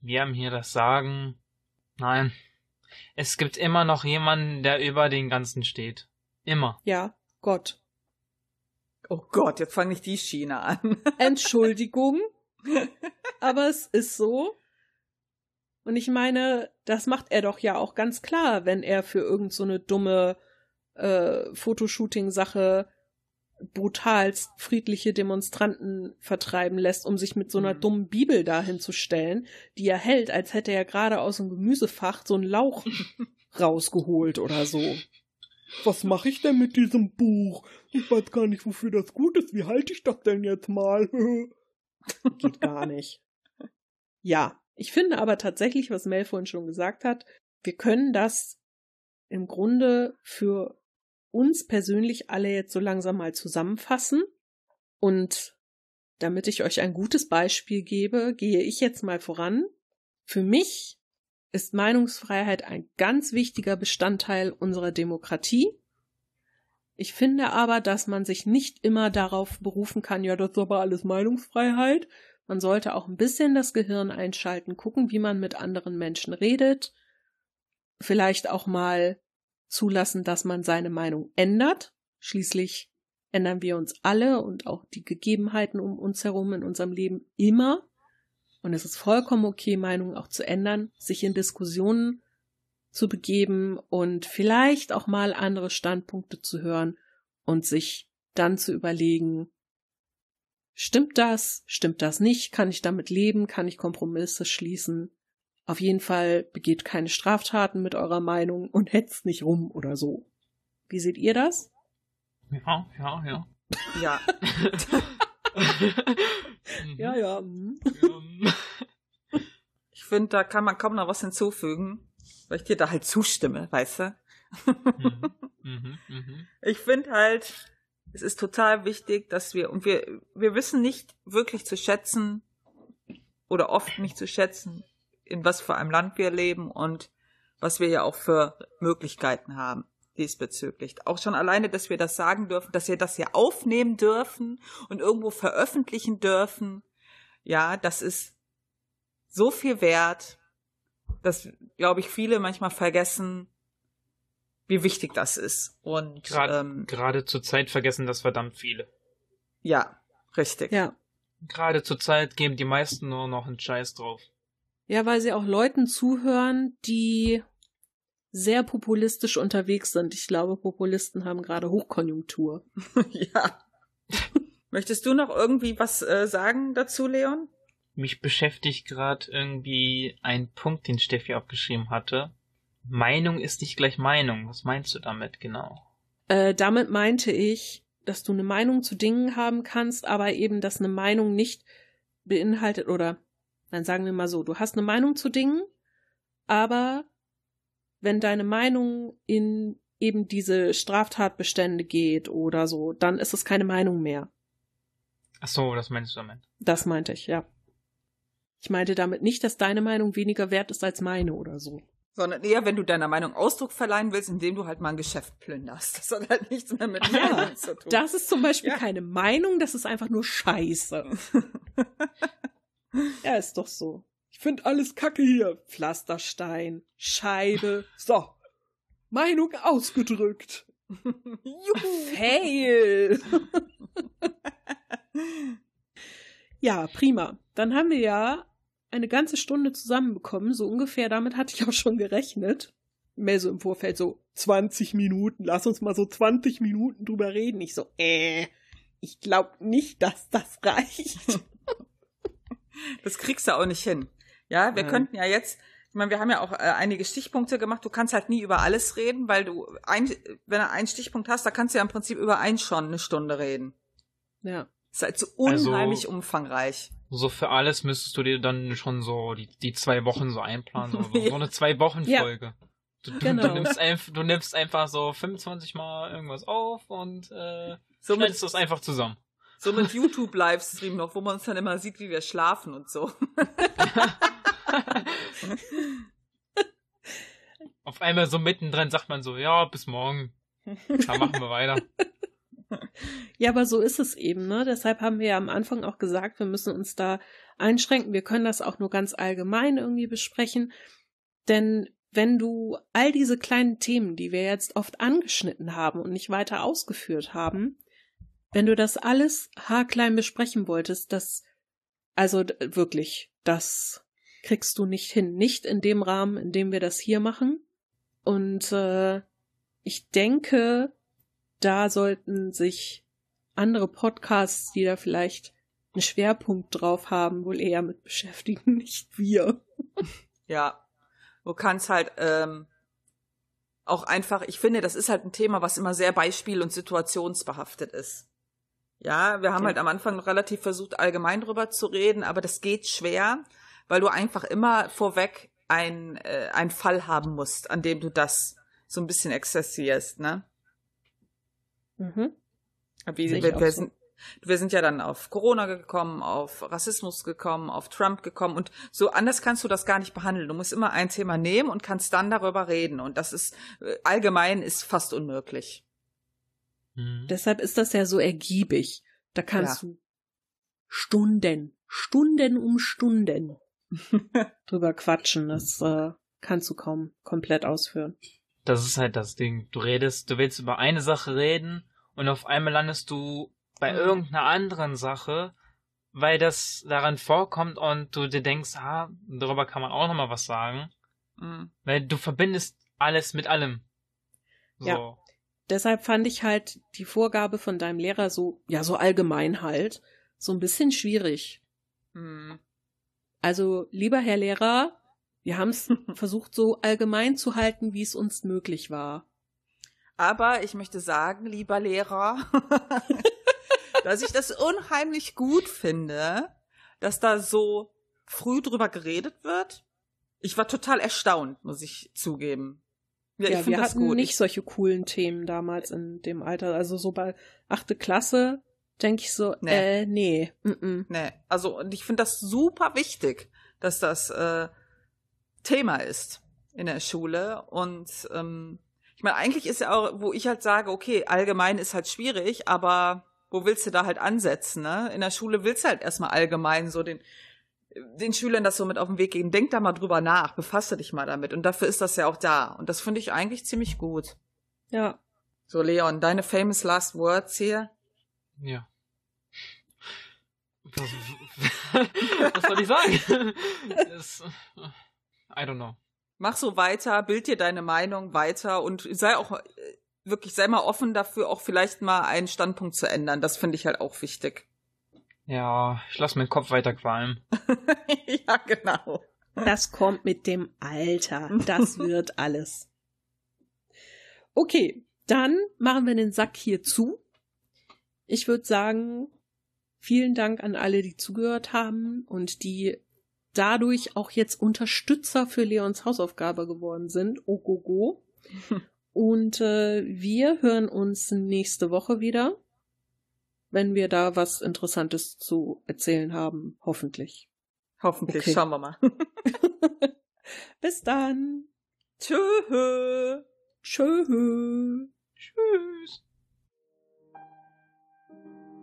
Wir haben hier das Sagen. Nein. Es gibt immer noch jemanden, der über den Ganzen steht. Immer. Ja, Gott. Oh Gott, jetzt fange ich die Schiene an. Entschuldigung, aber es ist so. Und ich meine, das macht er doch ja auch ganz klar, wenn er für irgend so eine dumme äh, Fotoshooting-Sache brutalst friedliche Demonstranten vertreiben lässt, um sich mit so einer Mhm. dummen Bibel dahin zu stellen, die er hält, als hätte er gerade aus dem Gemüsefach so einen Lauch rausgeholt oder so. Was mache ich denn mit diesem Buch? Ich weiß gar nicht, wofür das gut ist. Wie halte ich das denn jetzt mal? Geht gar nicht. Ja, ich finde aber tatsächlich, was Mel vorhin schon gesagt hat, wir können das im Grunde für uns persönlich alle jetzt so langsam mal zusammenfassen. Und damit ich euch ein gutes Beispiel gebe, gehe ich jetzt mal voran. Für mich ist Meinungsfreiheit ein ganz wichtiger Bestandteil unserer Demokratie. Ich finde aber, dass man sich nicht immer darauf berufen kann, ja, das ist aber alles Meinungsfreiheit. Man sollte auch ein bisschen das Gehirn einschalten, gucken, wie man mit anderen Menschen redet. Vielleicht auch mal zulassen, dass man seine Meinung ändert. Schließlich ändern wir uns alle und auch die Gegebenheiten um uns herum in unserem Leben immer. Und es ist vollkommen okay, Meinungen auch zu ändern, sich in Diskussionen zu begeben und vielleicht auch mal andere Standpunkte zu hören und sich dann zu überlegen, stimmt das, stimmt das nicht, kann ich damit leben, kann ich Kompromisse schließen. Auf jeden Fall begeht keine Straftaten mit eurer Meinung und hetzt nicht rum oder so. Wie seht ihr das? Ja, ja, ja. Ja. Mhm. ja. hm. Ähm, Ich finde, da kann man kaum noch was hinzufügen, weil ich dir da halt zustimme, weißt du? mhm, mhm, mhm. Ich finde halt, es ist total wichtig, dass wir, und wir, wir wissen nicht wirklich zu schätzen oder oft nicht zu schätzen, in was für einem Land wir leben und was wir ja auch für Möglichkeiten haben diesbezüglich. Auch schon alleine, dass wir das sagen dürfen, dass wir das hier aufnehmen dürfen und irgendwo veröffentlichen dürfen. Ja, das ist so viel wert, dass, glaube ich, viele manchmal vergessen, wie wichtig das ist. Und Gerade ähm, gerade zur Zeit vergessen das verdammt viele. ja, richtig. Ja. Gerade zur Zeit geben die meisten nur noch einen Scheiß drauf. Ja, weil sie auch Leuten zuhören, die sehr populistisch unterwegs sind. Ich glaube, Populisten haben gerade Hochkonjunktur. ja. Möchtest du noch irgendwie was äh, sagen dazu, Leon? Mich beschäftigt gerade irgendwie ein Punkt, den Steffi abgeschrieben hatte. Meinung ist nicht gleich Meinung. Was meinst du damit genau? Äh, damit meinte ich, dass du eine Meinung zu Dingen haben kannst, aber eben, dass eine Meinung nicht beinhaltet oder, dann sagen wir mal so, du hast eine Meinung zu Dingen, aber wenn deine Meinung in eben diese Straftatbestände geht oder so, dann ist es keine Meinung mehr. Ach so, das meinst du damit. Das meinte ich, ja. Ich meinte damit nicht, dass deine Meinung weniger wert ist als meine oder so. Sondern eher, wenn du deiner Meinung Ausdruck verleihen willst, indem du halt mal ein Geschäft plünderst. Das hat halt nichts mehr mit Ja, Meinung zu tun. Das ist zum Beispiel Ja. keine Meinung, das ist einfach nur Scheiße. ja, ist doch so. Ich finde alles kacke hier. Pflasterstein, Scheibe, So. Meinung ausgedrückt. Juhu. Fail. ja, prima. Dann haben wir ja eine ganze Stunde zusammenbekommen, so ungefähr. Damit hatte ich auch schon gerechnet. Mehr so im Vorfeld so 20 Minuten. Lass uns mal so 20 Minuten drüber reden. Ich so, äh, ich glaube nicht, dass das reicht. Das kriegst du auch nicht hin. Ja, wir Nein. könnten ja jetzt, ich meine, wir haben ja auch äh, einige Stichpunkte gemacht. Du kannst halt nie über alles reden, weil du, ein, wenn du einen Stichpunkt hast, da kannst du ja im Prinzip über einen schon eine Stunde reden. ja. ist halt so Also- unheimlich umfangreich. So für alles müsstest du dir dann schon so die, die zwei Wochen so einplanen. So, so, Ja. so eine Zwei-Wochen-Folge. Du, du, Genau. du, nimmst einf du nimmst einfach so 25 Mal irgendwas auf und äh, So schneidest das einfach zusammen. so mit YouTube-Livestream noch, wo man uns dann immer sieht, wie wir schlafen und so. Auf einmal so mittendrin sagt man so, ja, bis morgen. Dann machen wir weiter. Ja, aber so ist es eben, ne? Deshalb haben wir ja am Anfang auch gesagt, wir müssen uns da einschränken. Wir können das auch nur ganz allgemein irgendwie besprechen. Denn wenn du all diese kleinen Themen, die wir jetzt oft angeschnitten haben und nicht weiter ausgeführt haben, wenn du das alles haarklein besprechen wolltest, das, also wirklich, das kriegst du nicht hin. Nicht in dem Rahmen, in dem wir das hier machen. Und äh, ich denke, da sollten sich andere Podcasts, die da vielleicht einen Schwerpunkt drauf haben, wohl eher mit beschäftigen, nicht wir. Ja, du kannst halt ähm, auch einfach, ich finde, das ist halt ein Thema, was immer sehr beispiel- und situationsbehaftet ist. Ja, wir haben Ja. halt am Anfang relativ versucht, allgemein drüber zu reden, aber das geht schwer, weil du einfach immer vorweg ein, äh, einen Fall haben musst, an dem du das so ein bisschen exzessierst, ne? Mhm. Wie, wir, wir, so. sind, wir sind ja dann auf Corona gekommen, auf Rassismus gekommen, auf Trump gekommen und so anders kannst du das gar nicht behandeln. Du musst immer ein Thema nehmen und kannst dann darüber reden und das ist äh, allgemein ist fast unmöglich. Mhm. Deshalb ist das ja so ergiebig. Da kannst du Stunden, Stunden um Stunden drüber quatschen. Das äh, kannst du kaum komplett ausführen. Das ist halt das Ding. Du redest, du willst über eine Sache reden und auf einmal landest du bei Mhm. irgendeiner anderen Sache, weil das daran vorkommt und du dir denkst, ah, darüber kann man auch nochmal was sagen. Mhm. Weil du verbindest alles mit allem. So. Ja. Deshalb fand ich halt die Vorgabe von deinem Lehrer so, ja, so allgemein halt, so ein bisschen schwierig. Mhm. Also, lieber Herr Lehrer, wir haben es versucht, so allgemein zu halten, wie es uns möglich war. Aber ich möchte sagen, lieber Lehrer, dass ich das unheimlich gut finde, dass da so früh drüber geredet wird. Ich war total erstaunt, muss ich zugeben. Ja, ich Ja, finde wir das hatten gut. nicht solche coolen Themen damals in dem Alter. Also so bei achte Klasse denke ich so, Nee. äh, nee. Mm Nee, also und ich finde das super wichtig, dass das äh, Thema ist in der Schule. Und ähm, ich meine, eigentlich ist ja auch, wo ich halt sage, okay, allgemein ist halt schwierig, aber wo willst du da halt ansetzen, ne? In der Schule willst du halt erstmal allgemein so den den Schülern das so mit auf den Weg geben. Denk da mal drüber nach, befasse dich mal damit. Und dafür ist das ja auch da. Und das finde ich eigentlich ziemlich gut. Ja. So, Leon, deine famous last words hier. Ja. Was, was soll ich sagen? I don't know. Mach so weiter, bild dir deine Meinung weiter und sei auch äh, wirklich, sei mal offen dafür, auch vielleicht mal einen Standpunkt zu ändern. Das finde ich halt auch wichtig. Ja, ich lasse meinen Kopf weiter qualmen. ja, genau. Das kommt mit dem Alter. Das wird alles. Okay, dann machen wir den Sack hier zu. Ich würde sagen, vielen Dank an alle, die zugehört haben und die dadurch auch jetzt Unterstützer für Leons Hausaufgabe geworden sind. Oh, go, go. Und äh, wir hören uns nächste Woche wieder, wenn wir da was Interessantes zu erzählen haben, hoffentlich. Hoffentlich, Okay. schauen wir mal. Bis dann. Tschö. Tschö. Tschüss.